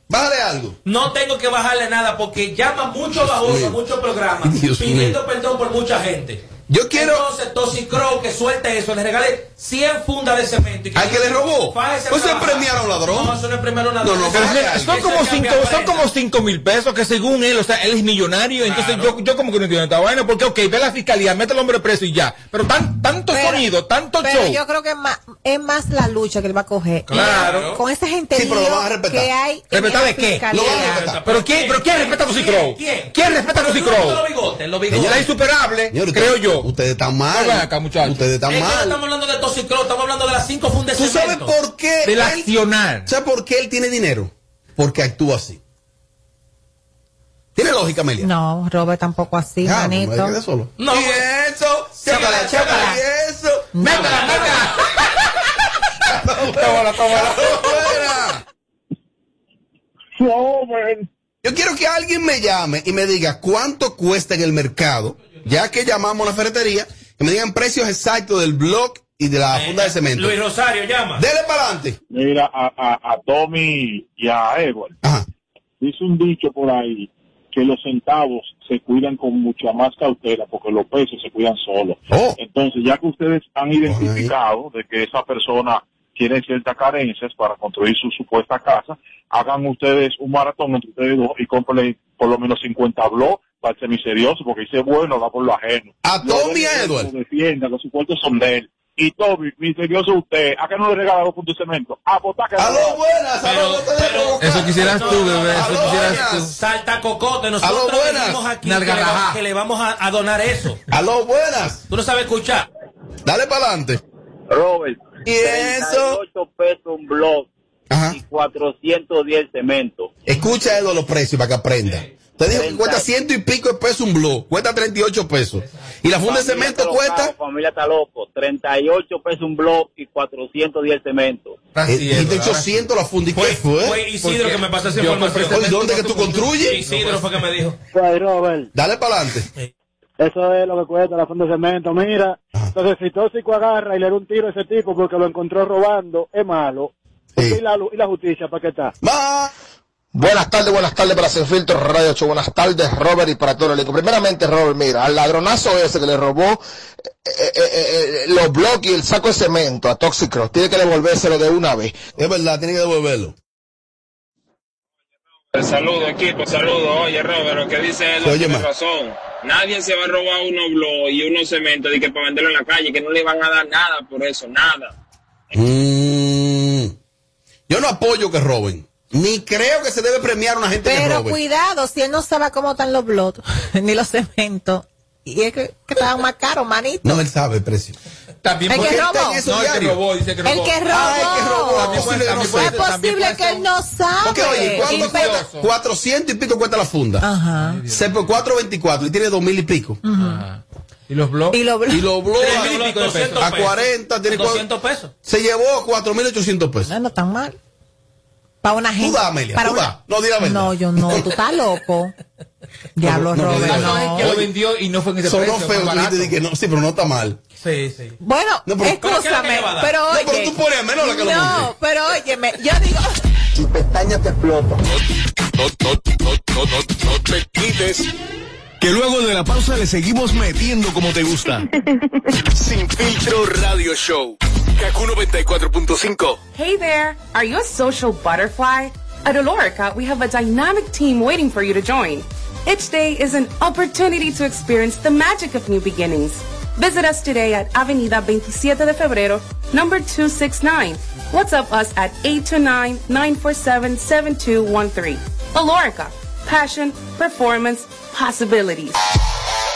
Bájale algo. No tengo que bajarle nada porque llama mucho bajoso, mío. muchos programas, pidiendo perdón por mucha gente. Yo quiero. Entonces, Toxicrow que suelte eso, le regale 100 fundas de cemento. Y ¿Al que le robó? ¿Pues se premiaron ladrón? No, eso no es premiar a un ladrón. No, no, Eso pero es- Son como cinco, cambiar son como prenda. cinco mil pesos que según él, o sea, él es millonario, entonces yo, yo como que no entiendo esta vaina, porque ok, ve la fiscalía, mete al hombre preso y ya, pero tan, tanto Pero- sonido, tanto Pero show. yo creo que es más, es más la lucha que él va a coger. Claro. Con esa gente Sí, pero lo van a respetar. que hay. ¿Respetar de qué? fiscalía. Lo van a respetar. ¿Pero quién, pero quién respeta a Toxic Crow? ¿Quién? ¿Quién respeta a? Los bigotes, los bigotes. Ella es insuperable, creo usted- Ustedes están mal. Acá, muchachos. Ustedes están Es que no mal. estamos hablando de Toxicrow, estamos hablando de las 5 fundas de ¿Tú sabes por qué? Del él- accionar. ¿Sabes por qué él tiene dinero? Porque actúa así. ¿Tiene lógica, Amelia? No, Robert tampoco así, Ah, no me manito. solo. No, y eso, Chócala, chócala, chócala. y eso. Métela, métela. Tómala, tómala. Yo quiero que alguien me llame y me diga cuánto cuesta en el mercado, ya que llamamos a la ferretería, que me digan precios exactos del block y de la funda de cemento. Luis Rosario llama. Dele para adelante. Mira, a, a, a Tommy y a Edward. Dice un dicho por ahí que los centavos se cuidan con mucha más cautela porque los pesos se cuidan solos. Entonces, ya que ustedes han identificado de que esa persona tiene ciertas carencias para construir su supuesta casa, hagan ustedes un maratón entre ustedes dos y compren por lo menos 50 blogs ser misterioso, porque dice bueno, va por lo ajeno. A Tommy Edward. Lo defiendan, los supuestos son de él. Y Tommy, misterioso usted, ¿a qué no le regala dos puntos de cemento? A botar que ¡Aló, buenas! ¡Aló, no provocar! Eso quisieras tú, bebé, eso Aló, quisieras tú. Salta cocote, nosotros venimos aquí que le, Nalgarajá. va- que le vamos a, a donar eso. ¡Aló, buenas! Tú no sabes escuchar. Dale para adelante. Robert. ¿Y eso? 38 pesos un blog Ajá. y 410 cemento. Escucha Edo los precios para que aprenda. Te digo que cuesta ciento y pico de pesos un blog, cuesta 38 pesos. Y la funda de cemento está cuesta... familia está loco. 38 pesos un blog y 410 cemento. Eh, dijiste 800 la funda. ¿Y qué fue? Fue Isidro que me pasó esa información. ¿Dónde que tú construyes? Isidro fue que me dijo. Pues, Robert, Dale para adelante. eso es lo que cuesta la funda de cemento. Mira, entonces si Tóxico agarra y le da un tiro a ese tipo porque lo encontró robando, es malo. ¿Y, la, ¿Y la justicia para qué está? Buenas tardes, buenas tardes para Sin Filtro Radio 8. Buenas tardes, Robert, y para todo el equipo. Primeramente, Robert, mira, al ladronazo ese que le robó eh, eh, eh, los bloques y el saco de cemento a Toxic Cross, tiene que devolvérselo de una vez. Es verdad, tiene que devolverlo. Saludo equipo, saludo. Oye Robert, lo que dice oye tiene razón. Nadie se va a robar unos blogs y unos cementos de que para venderlo en la calle, que no le van a dar nada por eso, nada. Mm. Yo no apoyo que roben. Ni creo que se debe premiar a una gente que Pero robe. cuidado, si él no sabe cómo están los blogs, ni los cementos. Y es que, que estaban más caros, manito. No, él sabe el precio. También El porque que él está robó. No, el que robó, dice que El robó. que robó. Ah, el que robó. También Es posible que no puede- es posible que él no sabe. Porque oye, ¿cuánto Y- cuesta? 400 y pico cuesta la funda. Ajá. Se por 424 y tiene 2000 y pico. ¿Y los blogs? Y los blogs. Y lo blogs a, pesos. a 40, tiene cua- 200 pesos. se llevó 4800 pesos. No, no tan mal. Para una gente. da, Amelia, para tú una- da. No, di la verdad. No, yo no. Tú estás loco. Diablo, No, no, Robert, no, no. Que lo vendió y no fue en ese Sonó precio. feo, tú que no, sí, pero no está mal. Sí, sí. Bueno, No, pero- escúchame, ¿Pero pero No, oye. pero tú pones menos la que lo No, pero óyeme, yo digo. Tu pestaña te explota. No, no, no, no, no, no te quites. Que luego de la pausa le seguimos metiendo como te gusta. Sin filtro radio show. Kaku 94.5. Hey there! Are you a social butterfly? At Olorica, we have a dynamic team waiting for you to join. Each day is an opportunity to experience the magic of new beginnings. Visit us today at Avenida 27 de Febrero, number 269. WhatsApp us at 829-947-7213. Olorica. Passion, performance, possibilities.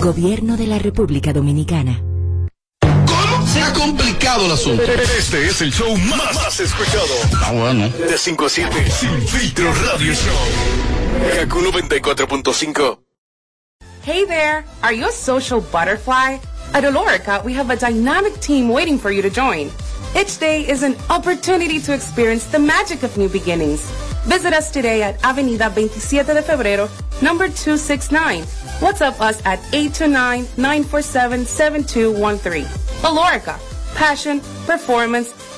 Gobierno de la República Dominicana. Se ha complicado el asunto. Este es el show más, más escuchado. Ah, bueno. De 5 a 7, Sin Filtro Radio Show. Kaku 94.5. Hey there! Are you a social butterfly? At Olorica, we have a dynamic team waiting for you to join. Each day is an opportunity to experience the magic of new beginnings. Visit us today at Avenida 27 de Febrero, number 269. WhatsApp us at 829-947-7213. Olorica, passion, performance,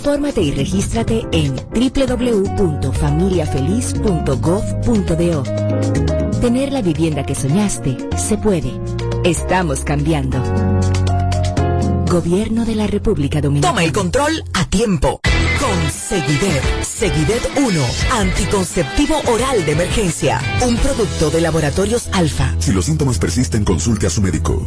Infórmate y regístrate en www.familiafeliz.gov.do. Tener la vivienda que soñaste se puede. Estamos cambiando. Gobierno de la República Dominicana. Toma el control a tiempo. Con Seguidet. Seguidet 1. Anticonceptivo oral de emergencia. Un producto de laboratorios alfa. Si los síntomas persisten, consulte a su médico.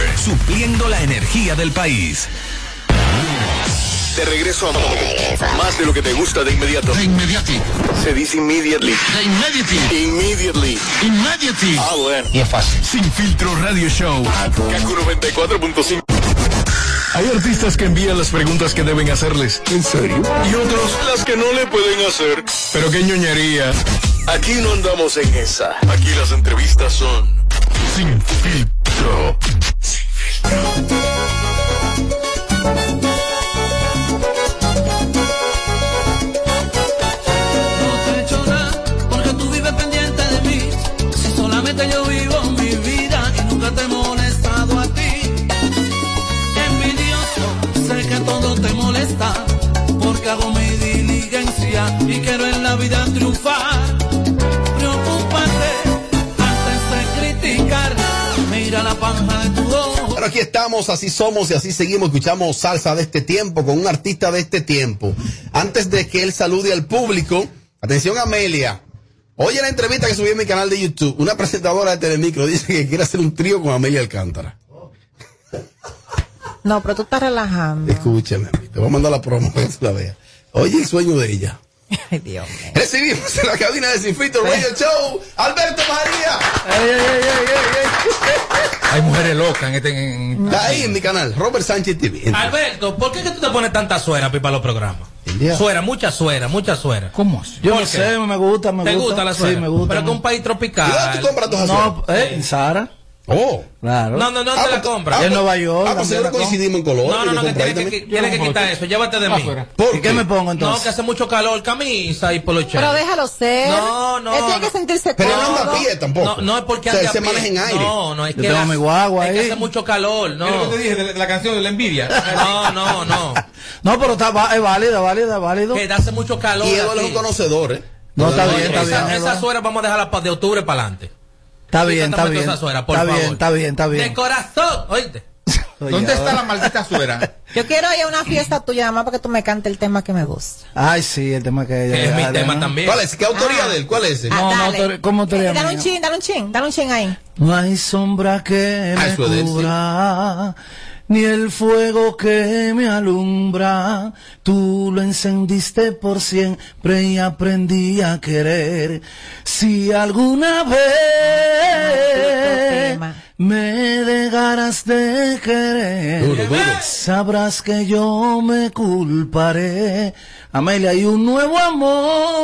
supliendo la energía del país. De regreso a más de lo que te gusta de inmediato. De inmediati. Se dice immediately. De immediati. Immediately. Immediati. Ah, bueno. Y es fácil. Sin filtro radio show. Kaku 94.5. Hay artistas que envían las preguntas que deben hacerles. ¿En serio? Y otros las que no le pueden hacer. Pero qué ñoñería. Aquí no andamos en esa. Aquí las entrevistas son sin filtro. No estamos, así somos y así seguimos. Escuchamos salsa de este tiempo con un artista de este tiempo. Antes de que él salude al público, atención Amelia. Oye la entrevista que subí en mi canal de YouTube. Una presentadora de Telemicro dice que quiere hacer un trío con Amelia Alcántara. No, pero tú estás relajando. Escúchame, te voy a mandar la promo para que tú la veas. Oye el sueño de ella. Ay, Dios mío. Recibimos en la cabina de Sin Filtro Radio Show, Alberto María. Hay mujeres locas en este. en- Está ahí en mi canal, Robert Sánchez TV. Alberto, ¿por qué que tú te pones tanta suera para los programas? India. Suera, mucha suera, mucha suera. ¿Cómo así? Yo ¿Por no sé, me gusta, me ¿Te gusta. gusta la suera? Sí, me gusta. Pero que un país ¿Y tropical. dónde tú compras tus No, ¿eh? En Sara. Oh. Claro. No, no, no Ah, te la compras. en Nueva York. Ah, pues la compro. coincidimos en color. No, no, no, que tienes que, tienes que quitar eso. Llévate de mí. ¿Por ¿Y qué me pongo entonces? No, que hace mucho calor, camisa y poloche. Pero déjalo ser. No, no, Él tiene no. que sentirse Pero él no anda a pie tampoco. No, no es porque O sea, ande a se maneja en aire. No, no, es Yo que, tengo la- mi guagua es que ahí. hace mucho calor, no. Es lo que te dije de la, canción de la envidia. No, no, no. No, pero está, va- es válida, válida, válido. Que hace mucho calor. Y Eduardo es un conocedor, ¿eh? No, está No, bien, está Esa, bien. esa suera vamos a dejarla pa- de octubre para adelante. Está bien, está bien. esa suera, por Está bien, está bien, está De bien. corazón, oíste. ¿Dónde está la maldita suera? Yo quiero ir a una fiesta tuya, nada más para que tú me cantes el tema que me gusta. Ay, sí, el tema que Es mi ah, tema ¿no? también. ¿Cuál es? ¿Qué autoría de él? ¿Cuál es ese? Ah, No, no, autor- ¿cómo autoría Eh, Dale un chin, dale un chin, dale un chin ahí. No hay sombra que Ah, me eso es de él, sí. cubra, ni el fuego que me alumbra. Tú lo encendiste por siempre y aprendí a querer. Si alguna vez me dejarás de querer, Duro, duro. sabrás que yo me culparé. Amelia, hay un nuevo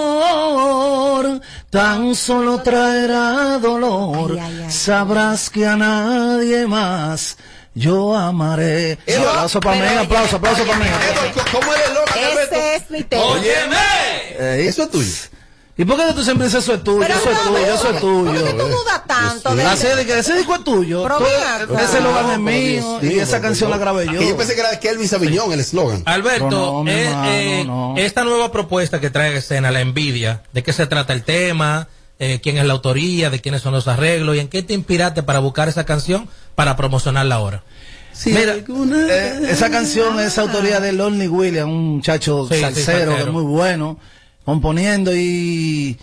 amor, tan solo traerá dolor. Sabrás que a nadie más yo amaré. Un aplauso para mí, aplauso, aplauso para mí. ¿Cómo eres loca, Alberto? Ese es mi tema. Ey. Eso es tuyo. ¿Y por qué tú siempre dices eso es tuyo, Pero eso es tuyo, eso es ¿Por qué tú tuyo? dudas tanto de que ese disco es tuyo. Ese lo gané No, mío y esa canción la grabé yo. Yo pensé que era de Kelvin Sabiñón el eslogan. Alberto, eh, eh, esta nueva propuesta que trae a escena, la envidia, ¿de qué se trata el tema? Eh, ¿Quién es la autoría? ¿De quiénes son los arreglos? ¿Y en qué te inspiraste para buscar esa canción para promocionarla ahora? Mira, eh, esa canción es autoría de Lonely Williams, un muchacho Sí, sí, salsero, que es muy bueno, componiendo y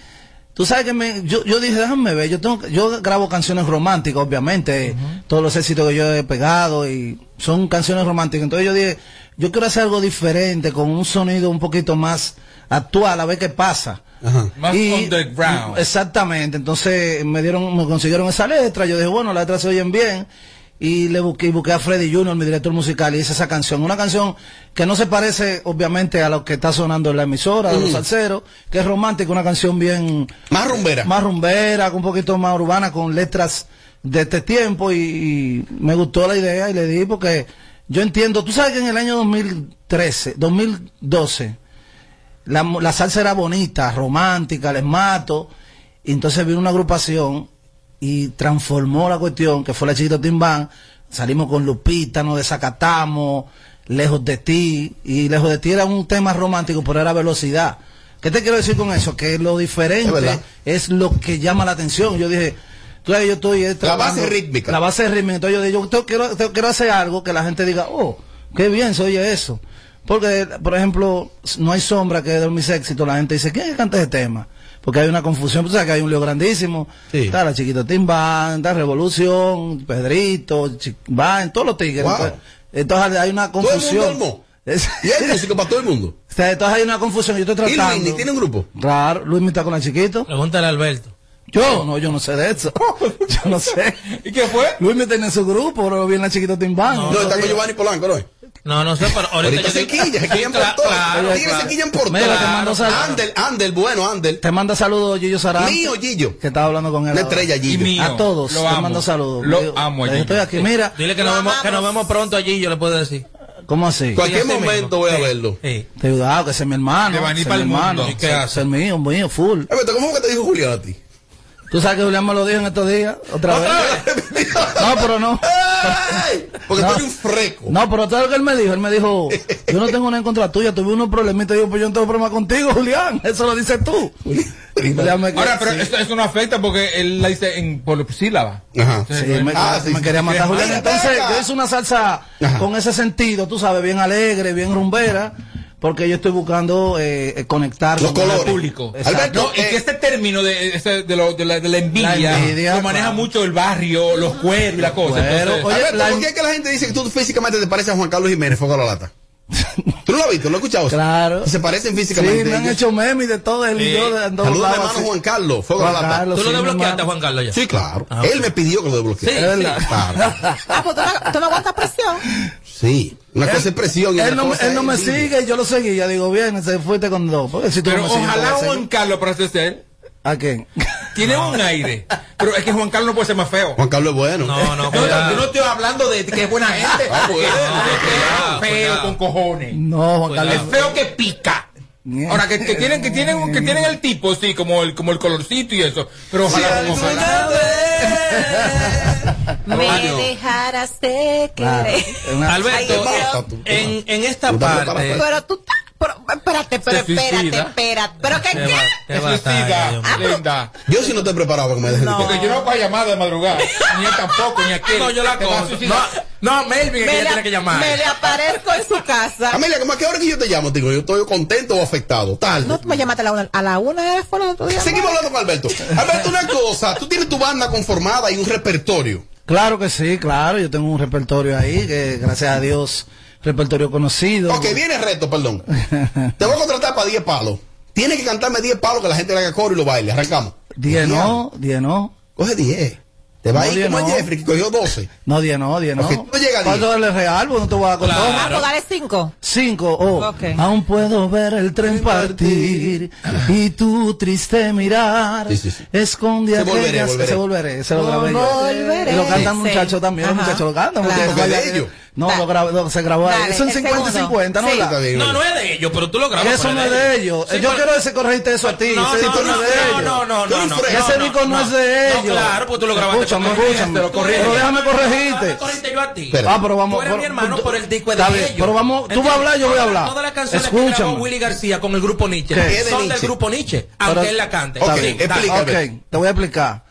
tú sabes que me, yo, yo dije, déjame ver, yo tengo, que- yo grabo canciones románticas, obviamente, todos los éxitos que yo he pegado y son canciones románticas, entonces yo dije, yo quiero hacer algo diferente, con un sonido un poquito más actual, a ver qué pasa. Más underground. Exactamente, entonces me dieron, me consiguieron esa letra, yo dije, bueno, las letras se oyen bien, y le busqué, y busqué a Freddy Junior, mi director musical, y hice esa canción, una canción que no se parece, obviamente, a lo que está sonando en la emisora, de los Mm. salseros, que es romántica, una canción bien... Más rumbera. Más rumbera, un poquito más urbana, con letras de este tiempo, y, y me gustó la idea, y le di, porque yo entiendo, tú sabes que en el año 2013, 2012, la, la salsa era bonita, romántica, les mato. Y entonces vino una agrupación y transformó la cuestión, que fue la Chiquito Timbán. Salimos con Lupita, nos desacatamos, lejos de ti. Y lejos de ti era un tema romántico, pero era velocidad. ¿Qué te quiero decir con eso? Que lo diferente es, lo que llama la atención. Yo dije, tú sabes, yo estoy... eh, La base rítmica. La base rítmica. Entonces yo dije, yo quiero, quiero hacer algo que la gente diga, oh, qué bien se oye eso. Porque, por ejemplo, no hay sombra que de mis éxitos. La gente dice, ¿quién es que canta ese tema? Porque hay una confusión. Sabes que hay un lío grandísimo. Está la Chiquito Timbán, está Revolución, Pedrito, Chimbán, todos los tigres. Wow. Entonces, entonces hay una Todo el mundo confusión. Y hay música para todo el mundo. O sea, entonces hay una confusión. Yo estoy ¿Y tratando. Luis tiene un grupo? Claro, Luis está con la Chiquito. Pregúntale a Alberto. Yo, no, yo no sé de eso. Yo no sé. ¿Y qué fue? Luis me tiene su grupo, pero viene la Chiquito Timbán. No, está con Giovanni Polanco, ¿no? No, no sé, pero ahorita, Ahorita yo se digo- quilla, se quillan por Cla- todo. claro, tigres claro. se quillan por Mira, todo. te mando saludos. Andel, Andel, bueno, Andel. Te manda saludos Gillo Sarán. Mío, Gillo. Que estaba hablando con él. Ahora. estrella, Gillo. Y mío. A todos. Lo te amo. mando saludos. Lo amo a Gillo. Estoy aquí, mira. Dile que nos, vemos, que nos vemos pronto allí, yo le puedo decir. ¿Cómo así? Cualquier momento mismo. voy a Sí, verlo. sí. Cuidado, que ese es mi hermano. Que va a ese para es el mundo. hermano. ¿Y qué hace? es mío, mío, full. ¿cómo fue que te dijo Julián a ti? Tú sabes que Julián me lo dijo en estos días, otra vez. No, pero no. ¡Ay! Porque No. tú eres un freco. No, pero ¿sabes lo que él me dijo? Él me dijo, yo no tengo nada en contra tuya, tuve unos problemitas. Digo, pues yo no tengo problema contigo, Julián. Eso lo dices tú. Julián me- Ahora, pero sí. esto, eso no afecta porque él la dice en por sílaba. Ajá. Sí, me, Ah, sí, me sí, quería sí, matar sí. Julián. Entonces, yo hice una salsa Ajá. con ese sentido, tú sabes, bien alegre, bien rumbera, porque yo estoy buscando eh, eh, conectar Los con el colores. público. Alberto, Exacto. No, y eh, que este término de, ese- de, lo- de la, de la envidia, La envidia, lo maneja claro. mucho el barrio, los cuervos y la cosa. cueros. Entonces, Oye, Alberto, la- ¿por qué es que la gente dice que tú físicamente te pareces a Juan Carlos Jiménez, Fuego a la Lata? ¿Tú no lo has visto? ¿Lo has escuchado? Claro. Se parecen Sí, físicamente. me han hecho memes de todo el Sí. de Saludos a hermano. Juan Carlos, Fuego a la Juan Lata. Carlos, ¿Tú lo sí, desbloqueaste, hermano. Juan Carlos, ya? Sí, claro. Ah, Él me pidió que lo desbloqueara. Es verdad. Claro. Ah, pues tú no aguantas presión. Sí. Una cosa es presión y Él no, cosa él no es me envidia. sigue y yo lo seguí. Ya digo, bien, se fuiste con dos. Porque si tú pero no ojalá ¿cómo voy a Juan? Carlos para ser ¿A quién? tiene un aire. Pero es que Juan Carlos no puede ser más feo. Juan Carlos es bueno. No, no, No, no, yo no estoy hablando de que es buena gente. Ah, bueno. es feo cuidado. con cojones. No, Juan Es Carlos. feo que pica. Ahora que, que tienen que tienen que tienen el tipo sí como el como el colorcito y eso, pero ojalá Si ojalá. Me Radio. dejarás de Claro. querer. Una- Alberto, en, en esta Tú estás pero, espérate, pero espérate, espérate. ¿Pero qué qué? Te batalla, Linda. Yo sí no estoy preparado para que me dejen no. Porque yo no voy a llamar de madrugada. ni él tampoco, ni aquí No, yo la cojo. No, Melvin, tiene que llamar. Me le aparezco en su casa. Amelia, ¿cómo a qué hora que yo te llamo? Digo, yo estoy contento o afectado. Tal. No, me llamaste a la una. A la una ¿eh? fue la día. Seguimos hablando con Alberto. Alberto, una cosa. Tú tienes tu banda conformada y un repertorio. Claro que sí, claro. Yo tengo un repertorio ahí que, gracias a Dios Repertorio conocido. Ok, viene reto, perdón. Te voy a contratar para 10 palos. Tienes que cantarme 10 palos que la gente le haga coro y lo baile. Arrancamos. 10 no, 10 no. Coge 10. Te va no, a ir como no. Jeffrey, que cogió 12. No, 10 no, 10 no. Okay, tú llega a 10. darle real? no te voy a contar. Claro. Vamos a darle 5. 5, oh. Okay. Aún puedo ver el tren partir y tu triste mirar. Sí, sí, sí. Esconde se volveré, volveré. Se volveré, se lo grabé yo. Volveré. Y lo canta el muchacho también, el muchacho lo canta. Claro. Porque es de ellos. No, lo grabó, se grabó Dale, ahí. Son 50 y 50, no, no, no es de ellos, pero tú lo grabas. Eso no es de ellos. Yo pero... quiero quiero corregiste eso a ti. No, ese no, no, no, es de ellos. no, no, no, no, Ese disco no, es de ellos. claro, pues tú lo grabaste. Escúchame, escúchame. Lo corrige. déjame corregirte. yo a ti. Pero vamos. Tú eres pero vamos, tú vas a hablar, yo voy a hablar. Todas las canciones que grabó son del grupo Nietzsche, aunque él la cante. Ok, te voy a explicar.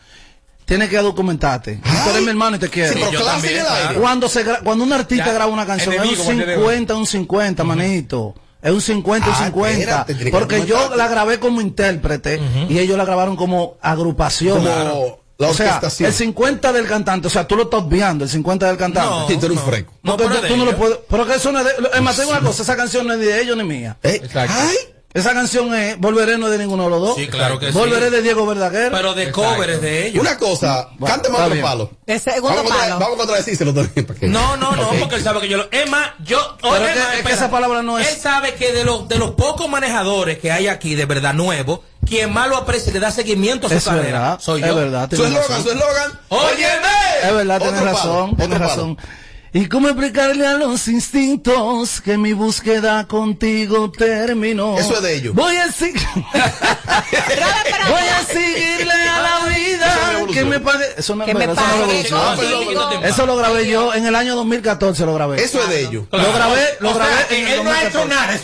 Tienes que documentarte. Tú eres mi hermano y te quiero. Sí, pero claro, también, claro. Cuando, se cuando un artista ya, graba una canción, enemigo, es un 50, un 50, uh -huh. manito. Es un 50, un ah, 50. Espérate, porque yo la grabé como intérprete uh -huh. y ellos la grabaron como agrupación. Como la o sea, el 50 del cantante, o sea, tú lo estás obviando, el 50 del cantante. No, sí, tú eres no. un freco. No, pero tú, tú no lo puedes. Pero que eso no es de. Es más, tengo una cosa, esa canción no es ni de ellos ni mía. Eh, Exacto. Ay, esa canción es Volveré no es de ninguno de los dos. Sí, claro que Volveré sí. de Diego Verdaguer. Pero de covers de ellos. Una cosa, bueno, cántame otro palo. De segundo vamos palo. A, vamos a contradecírselo también. Porque... No, no, no, okay. porque él sabe que yo lo. Emma, yo. Oh, Pero es que, es que esa palabra no es. Él sabe que de los, de los pocos manejadores que hay aquí, de verdad, nuevos, quien más lo aprecia le da seguimiento a su es carrera. Verdad, soy yo. Es verdad. Su eslogan, su eslogan. Óyeme. Es verdad, tienes razón. Tienes razón. Palo. ¿Y cómo explicarle a los instintos que mi búsqueda contigo terminó? Eso es de ellos. Voy a, si... Voy a seguirle a la vida que me pague. Eso no, me eso, ah, eso lo grabé yo en el año 2014 lo grabé. Eso es de ellos. Lo grabé, lo grabé. En él 2014. no ha hecho nada,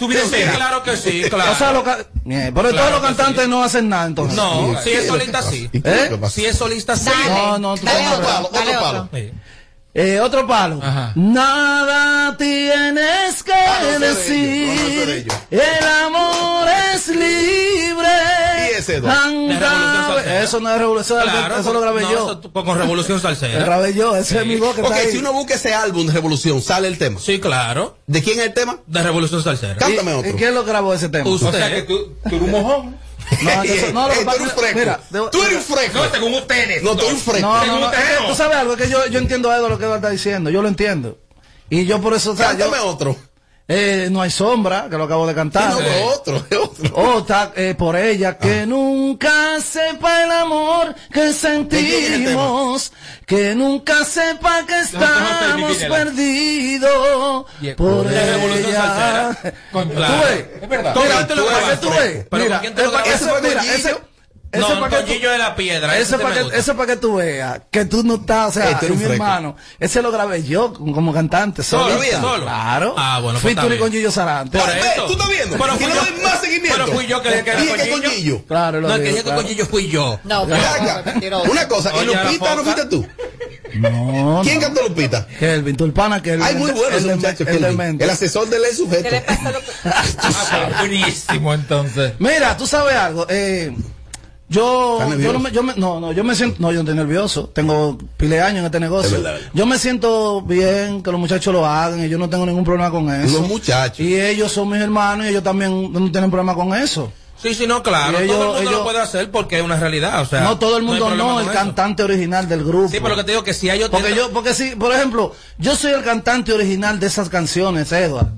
Claro que sí, claro. O sea. Pero todos los cantantes no hacen nada entonces. No, si es solista sí. ¿Eh? Si es solista sí. No, no, tú dale, otro, otro, otro, otro palo. Eh, otro palo. Nada tienes que ah, decir. El amor es libre. Eso no es revolución claro, eso lo grabé no, yo. Con, revolución salsera. Lo grabé yo, ese es mi voz que si uno busca ese álbum de revolución, sale el tema. Sí, claro. ¿De quién es el tema? De revolución salsera. Cántame otro. ¿Y quién lo grabó ese tema? Usted. O sea que tú, tú eres. No, no, lo que eh, pasa, fresco. Mira, debo, tú eres un fresco. No, según ustedes. No, tú eres un fresco. No, no, no, tú sabes algo, es que yo, yo entiendo a Edo lo que Edo está diciendo, yo lo entiendo. Y yo por eso... O sea, yo, otro. Eh, no hay sombra, que lo acabo de cantar. No, otro, otro. Oh, Otra, eh, por ella, que nunca sepa el amor que sentimos, que nunca sepa que estamos perdidos por ella. Con. Tú es verdad. Mira, tú ves, eso no, para que tú, de la piedra. Eso, para que, para que tú veas que tú no estás, o sea, este tú mi hermano. Ese lo grabé yo como cantante. Solo, solo. Claro. Ah, bueno, fui tú y con Gillo Sarante. Por ah, eso. Tú estás viendo. Pero fui yo, no más seguimiento. Pero fui yo que le dije con Gillo. Claro, lo No, que dije con Gillo fui yo. No, Una cosa, ¿y Lupita no fuiste tú? No. ¿Quién cantó Lupita? Kelvin, tu pana Kelvin. Ay, muy bueno ese muchacho, El asesor de ley sujeto. Buenísimo, ah, entonces. Mira, tú sabes algo. Eh yo, yo, no, me, yo me, no, no, yo me siento, no, yo estoy nervioso. Tengo pile en este negocio. Yo me siento bien que los muchachos lo hagan y yo no tengo ningún problema con eso. Los muchachos. Y ellos son mis hermanos y ellos también no tienen problema con eso. Sí, sí, no, claro. Ellos, todo el mundo lo puede hacer porque es una realidad. O sea, no todo el mundo, no, no el cantante original del grupo. Sí, pero lo que te digo que si hay otro. Porque yo, porque si, por ejemplo, yo soy el cantante original de esas canciones, Edward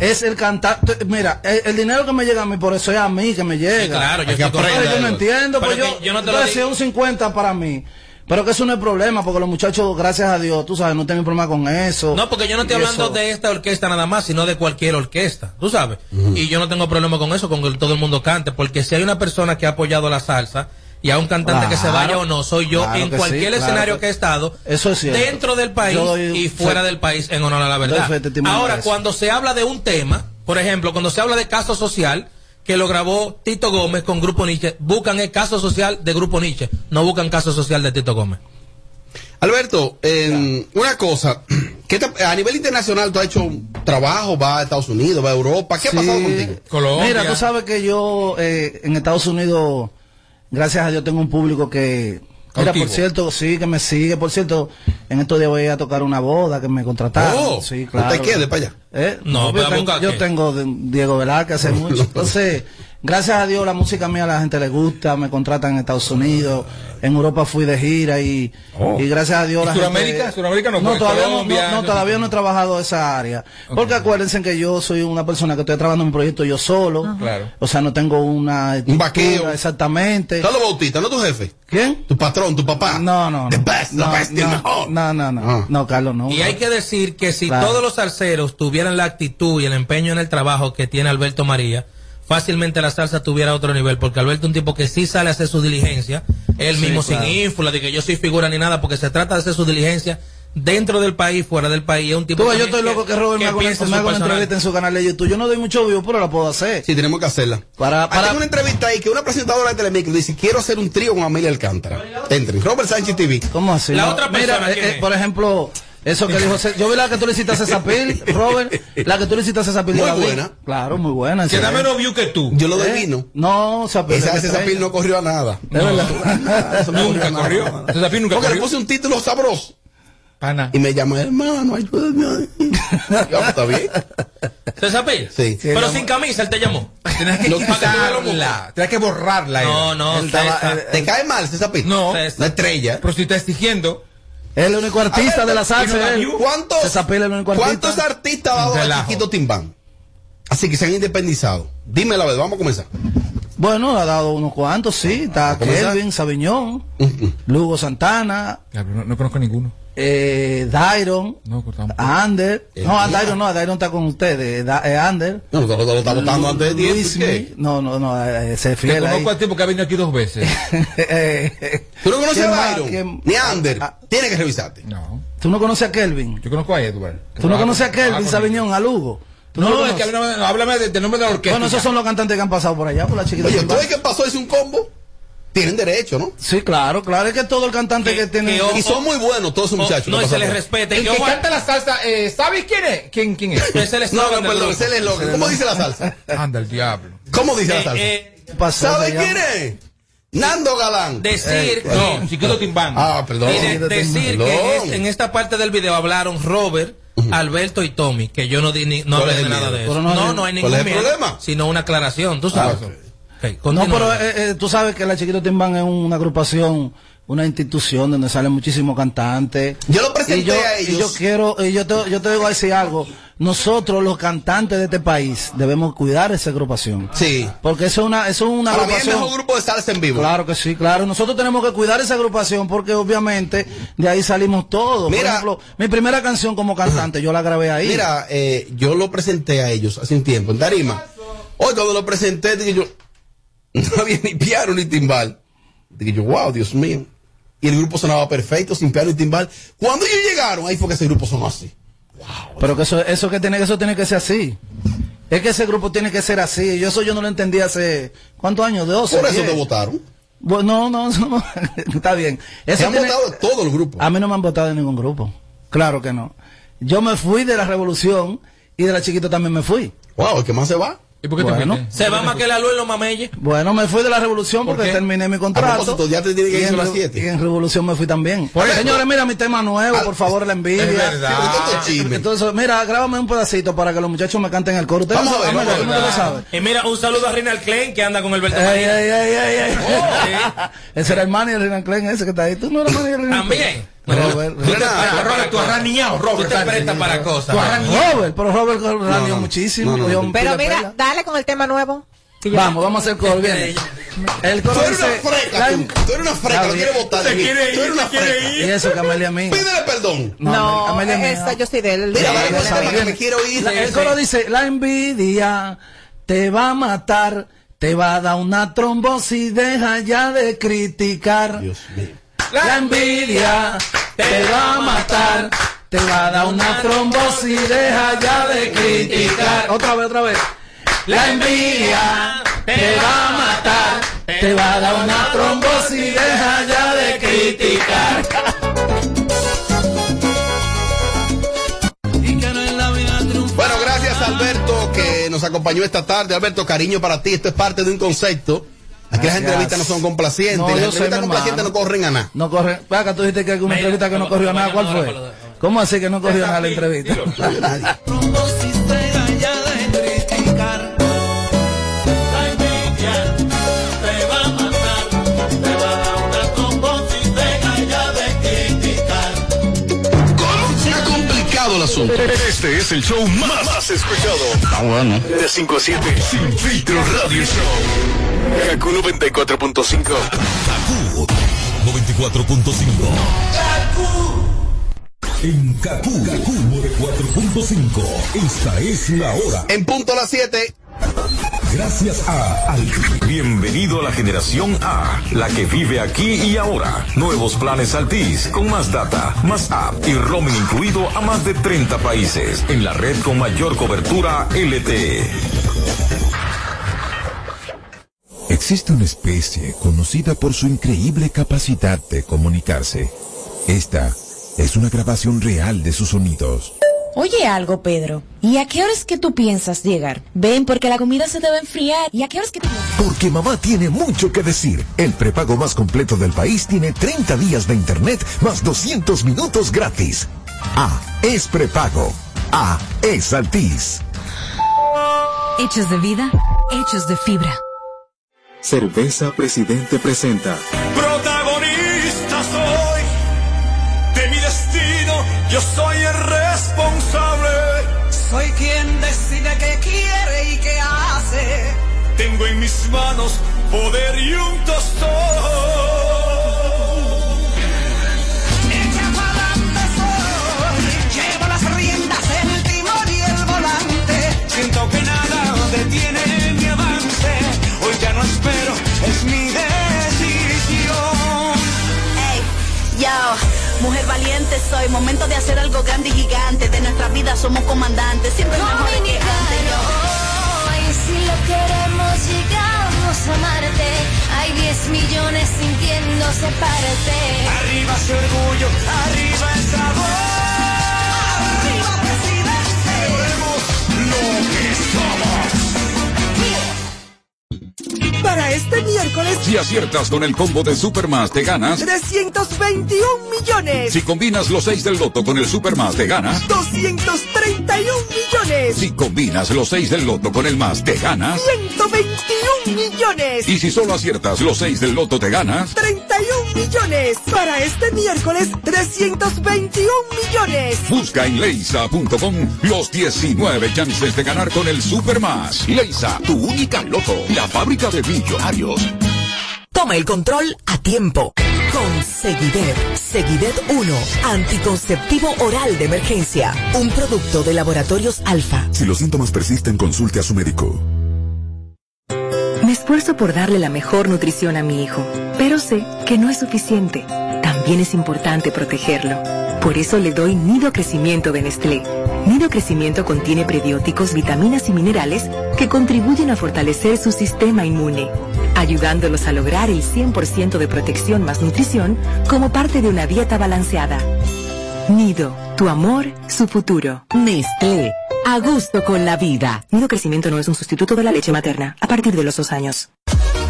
es el cantante. Mira, el, dinero que me llega a mí, por eso es a mí que me llega. Claro, yo, estoy correcto, yo no entiendo, pero pues yo, yo no te lo digo. un 50 para mí. Pero que eso no es problema, porque los muchachos, gracias a Dios, tú sabes, no tienen problema con eso. No, porque yo no estoy hablando de esta orquesta nada más, sino de cualquier orquesta, tú sabes. Y yo no tengo problema con eso, con que todo el mundo cante, porque si hay una persona que ha apoyado la salsa, y a un cantante que se vaya o no, soy yo claro en que cualquier sí, escenario que- que he estado, Eso es cierto. dentro del país doy y fuera fe- del país, en honor a la verdad. Ahora, cuando se habla de un tema, Por ejemplo, cuando se habla de caso social, que lo grabó Tito Gómez con Grupo Nietzsche, buscan el caso social de Grupo Nietzsche, no buscan caso social de Tito Gómez. Alberto, en una cosa, ¿qué te- a nivel internacional tú has hecho un trabajo, va a Estados Unidos, va a Europa, ¿qué ha pasado contigo? Mira, tú sabes que yo eh, en Estados Unidos, gracias a Dios, tengo un público que. Mira, por cierto, sí, que me sigue. Por cierto, en estos días voy a tocar una boda que me contrataron. Oh, sí, claro. ¿usted quiere para allá? ¿Eh? No, yo, pero tengo, busca yo tengo de- Diego Velázquez hace mucho. Entonces, gracias a Dios, la música mía a la gente le gusta, me contratan en Estados Unidos. En Europa fui de gira y, y gracias a Dios ¿Y la Suramérica? gente- ¿Suramérica no fue? todavía, no, Colombia, no, no, no todavía no he trabajado esa área. Porque acuérdense que yo soy una persona que estoy trabajando en un proyecto yo solo. Claro. O sea, no tengo una Un vaqueo. Exactamente. Carlos Bautista, ¿no tu jefe? ¿Quién? Tu patrón, tu papá. No, no, no. The best, the no, best, the no, mejor. no, no, no. Ah. No, Carlos, no. Y hay que decir que si Claro. todos los salseros tuvieran la actitud y el empeño en el trabajo que tiene Alberto María, fácilmente la salsa tuviera otro nivel, porque Alberto es un tipo que sí sale a hacer su diligencia, él Sí, mismo claro. sin ínfula, de que yo soy figura ni nada, porque se trata de hacer su diligencia dentro del país, fuera del país, es un tipo Tú yo estoy loco que Robert me haga una, piensa en me su haga una entrevista en su canal de YouTube. Yo no doy mucho view, pero la puedo hacer. Sí, tenemos que hacerla. Para, para, una entrevista ahí que una presentadora de Telemicro dice, quiero hacer un trío con Amelia Alcántara. Entren. Robert Sánchez TV. ¿Cómo así? La No, otra Mira, persona, eh, ¿quién eh, es? por ejemplo, eso que dijo, César- yo vi la que tú le hiciste a César Pil, Robert, la que tú le hiciste a César Pil. yo Muy vi. buena. Claro, muy buena. Que da menos view que tú. Yo lo doy ¿Eh? vino. No, César Pil. Esa, es esa estrella. pil no corrió a nada. De verdad. Eso no Nunca a nada. corrió. Esa pil nunca Porque le corrió. puse un título sabroso. Pana. Y me llamó, hermano, ayúdame. Ya, pues, está bien. ¿César Pil? Sí. Pero sin camisa, él te llamó. Tienes que quitarla. Tienes que borrarla. No, no, César. él- ¿Te cae mal esa pil? No. La estrella. Pero si está exigiendo. Es el único artista ver, de la salsa. ¿Cuántos, César Pil es el único artista. ¿Cuántos artistas ha dado a Relajo. Chiquito Timbán? Así que se han independizado. Dime la verdad, vamos a comenzar. Bueno, ha dado unos cuantos, sí. Está? Kelvin, Sabiñón, Lugo Santana, Ya, pero No, no conozco ninguno. Eh, Dairon, No. Ander. El No, a. Dairon no, Dairon está con ustedes. Da, eh, Ander. No, no, lo está votando antes de 10. Luis. Mi- No, no, no, eh, se Te fiel ahí. conozco a ti porque ha venido aquí dos veces. Eh, ¿Tú no conoces ¿quién a? ¿Quién? Ni a Ander. Ah, Tienes que revisarte. No. ¿Tú no conoces a Kelvin? Yo conozco a Edward. ¿Tú no conoces a Kelvin Ah, Sabiñón, a Lugo? ¿Tú No, lo es que háblame, háblame de- del nombre de la orquesta. Bueno, esos son los cantantes que han pasado por allá, por la chiquita. Oye, ¿tú Timbal. ves qué pasó? Es un combo. Tienen derecho, ¿no? Sí, claro, claro. Es que todo el cantante que, tiene. que Y son muy buenos todos esos Oh, muchachos. no, y se les respete. El que canta la salsa, eh, ¿sabes quién es? ¿Quién, quién es? es el No, no, perdón, es el eslogan. ¿Cómo dice la salsa? Anda, el diablo. ¿Cómo dice la Eh, salsa? eh, pasó, ¿Sabe se llama? quién es? Nando Galán. decir Eh, que No, Chiquito Timbán. Ah, perdón. De- decir Perdón. que en, este- en esta parte del video hablaron Robert, Alberto y Tommy, que yo no di ni, no ¿Cuál hablé es de nada miedo? de eso. No, no no, hay- hay ¿cuál ningún es problema? sino una aclaración, tú sabes. Ah. No, pero eh, eh, tú sabes que la Chiquito Timbán es una agrupación, una institución donde salen muchísimos cantantes. Yo lo presenté y yo, a y ellos. yo quiero, y yo te, yo te a decir algo. Nosotros, los cantantes de este país, debemos cuidar esa agrupación. Sí. Porque eso es una, eso es una Para mí es el agrupación. mejor grupo de salsa en vivo. Claro que sí, claro. Nosotros tenemos que cuidar esa agrupación porque obviamente de ahí salimos todos. Por Mira. ejemplo, mi primera canción como cantante, yo la grabé ahí. Mira, eh, yo lo presenté a ellos hace un tiempo en Tarima. Hoy cuando lo presenté, dije yo, no había ni piano ni timbal. Dije yo, wow, Dios mío. Y el grupo sonaba perfecto, sin piano y timbal. Cuando ellos llegaron, ahí fue que ese grupo sonó así. Pero que eso, eso que tiene, eso tiene que ser así. Es que ese grupo tiene que ser así. Yo eso yo no lo entendí hace ¿cuántos años? De 12. Por eso 10. te votaron. Bueno, no, no, no. está bien. Eso han tiene- votado de todo el grupo. A mí no me han votado de ningún grupo. Claro que no. Yo me fui de la revolución y de la chiquita también me fui. Wow, el que más se va. ¿Y por qué te Bueno. fuiste? Se va más que la luz en los mameyes. Bueno, me fui de la revolución ¿Por porque qué? terminé mi A contrato. propósito, ya te tiene que en las Re- 7. Y en revolución me fui también. Por eso- Señores, mira mi tema nuevo, por favor, la envidia. Es verdad. Sí, chisme. Entonces, mira, grábame un pedacito para que los muchachos me canten el coro. Ustedes Vamos no a ver, vamos no ver. te lo sabes. Y mira, un saludo a Rinal Klein que anda con Alberto Ey, María. ey, ey, ey, ey. Oh, Ese era el manager de Renan Klein, ese que está ahí. Tú no eres manager de Klein. También. Robert, Tú Robert, tú has raneado, Robert, Tú te prestas para cosas. Tú has raneado. Robert, pero Robert no, no. muchísimo. No, no, no. Pero mira, dale con el tema nuevo. Vamos, vamos a hacer coro, viene. El coro Tú eres una dice... freca, la- tú. Tú eres una freca, no bien. quieres votar de mí. quiere ir, Tú eres una se quiere freca. Y eso, que Amelia mía. Pídele perdón. No, Amelia mía. esa yo soy de él. Mira, de- con el tema que me quiero ir. La- el coro dice, la envidia te va a matar, te va a dar una trombosis, deja ya de criticar. Dios mío. La envidia te va a matar, te va a dar una trombosis, deja ya de criticar. Otra vez, otra vez. La envidia te va a matar, te va a dar una trombosis, deja ya de criticar. Bueno, gracias Alberto que nos acompañó esta tarde. Alberto, cariño para ti. Esto es parte de un concepto. Aquí las entrevistas no son complacientes. No, las entrevistas complacientes no corren a nada. No corre. Ve acá, tú dijiste que hay una entrevista que no corrió nada. ¿Cuál fue? ¿Cómo así que no corrió nada la entrevista? asunto. Este es el show más, más escuchado. Ah, bueno. De 5 a 7. Sin filtro radio show. Kaku 94.5. Kaku 94.5. En Kaku, Kaku 94.5. Esta es la hora. En punto a las 7. Gracias a Alti. Bienvenido a la generación A, la que vive aquí y ahora. Nuevos planes Altis, con más data, más app y roaming incluido a más de 30 países. En la red con mayor cobertura LTE. Existe una especie conocida por su increíble capacidad de comunicarse. Esta es una grabación real de sus sonidos. Oye algo, Pedro. ¿Y a qué horas que tú piensas llegar? Ven, porque la comida se debe enfriar. ¿Y a qué horas que tú Porque mamá tiene mucho que decir. El prepago más completo del país tiene 30 días de internet más 200 minutos gratis. A es prepago. A es Altis. Hechos de vida, hechos de fibra. Cerveza Presidente presenta Protagonista soy de mi destino, yo soy el responsable. Soy quien decide qué quiere y qué hace. Tengo en mis manos poder y un tostón. Echa pa'lante soy, llevo las riendas, el timón y el volante. Siento que nada detiene mi avance. Hoy ya no espero, es mi decisión. Ey, yo, mujer valiente soy, momento de hacer algo grande y gigante. De nuestra vida somos comandantes, siempre mejor de que antes. Y si lo queremos, llegamos a Marte. Hay 10 millones sintiéndose parte. Arriba ese orgullo, arriba el sabor. Arriba presidente. Celebremos lo que somos. Para este miércoles, Si aciertas con el combo de Supermas, te ganas. 321 millones. Si combinas los 6 del loto con el Supermas, te ganas. 231 millones. Si combinas los 6 del loto con el más, te ganas. 121 millones. Y si solo aciertas los 6 del loto, te ganas. 31 millones. Para este miércoles, 321 millones. Busca en leisa.com los 19 chances de ganar con el Supermas. Leisa, tu única loto, la fábrica de millonarios. Toma el control a tiempo. Con Seguidet. Seguidet 1. Anticonceptivo oral de emergencia. Un producto de laboratorios alfa. Si los síntomas persisten, consulte a su médico. Esfuerzo por darle la mejor nutrición a mi hijo, pero sé que no es suficiente. También es importante protegerlo. Por eso le doy Nido Crecimiento de Nestlé. Nido Crecimiento contiene prebióticos, vitaminas y minerales que contribuyen a fortalecer su sistema inmune, ayudándolos a lograr el 100% de protección más nutrición como parte de una dieta balanceada. Nido, tu amor, su futuro. Nestlé. A gusto con la vida. Nido Crecimiento no es un sustituto de la leche materna a partir de los dos años.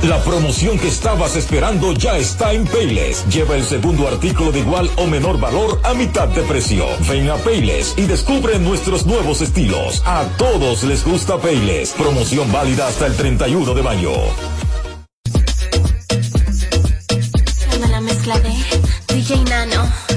La promoción que estabas esperando ya está en Payless. Lleva el segundo artículo de igual o menor valor a mitad de precio. Ven a Payless y descubre nuestros nuevos estilos. A todos les gusta Payless. Promoción válida hasta el 31 de mayo. La mezcla de DJ Nano.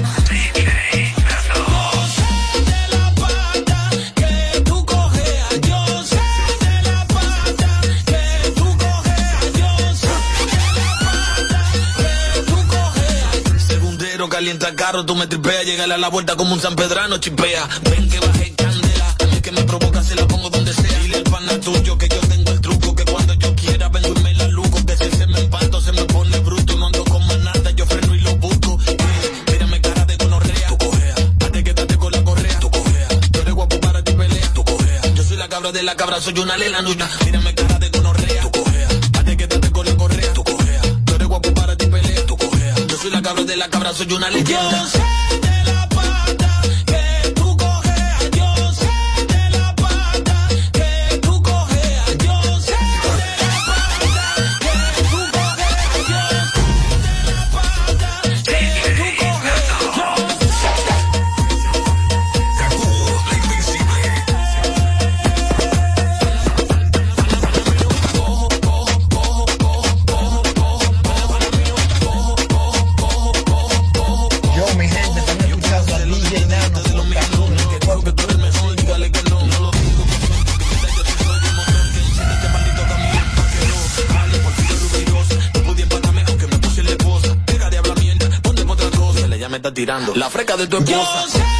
está caro, tú me tripeas, llegale a la vuelta como un San Pedrano, chipea. Ven que baje candela, a mí que me provoca, se la pongo donde sea. Dile el pana tuyo que yo tengo el truco, que cuando yo quiera vengo y la luco, que si se me empando, se me pone bruto, no ando con más nada, yo freno y lo busco. Hey, mírame cara de gonorrea, tú correa, date quédate con la correa, tú correa. Yo eres guapo para ti pelea, tú correa. Yo soy la cabra de la cabra, soy una lela luna, mírame hablo de la cabra, soy una leyenda. Yo sé La freca de tu esposa.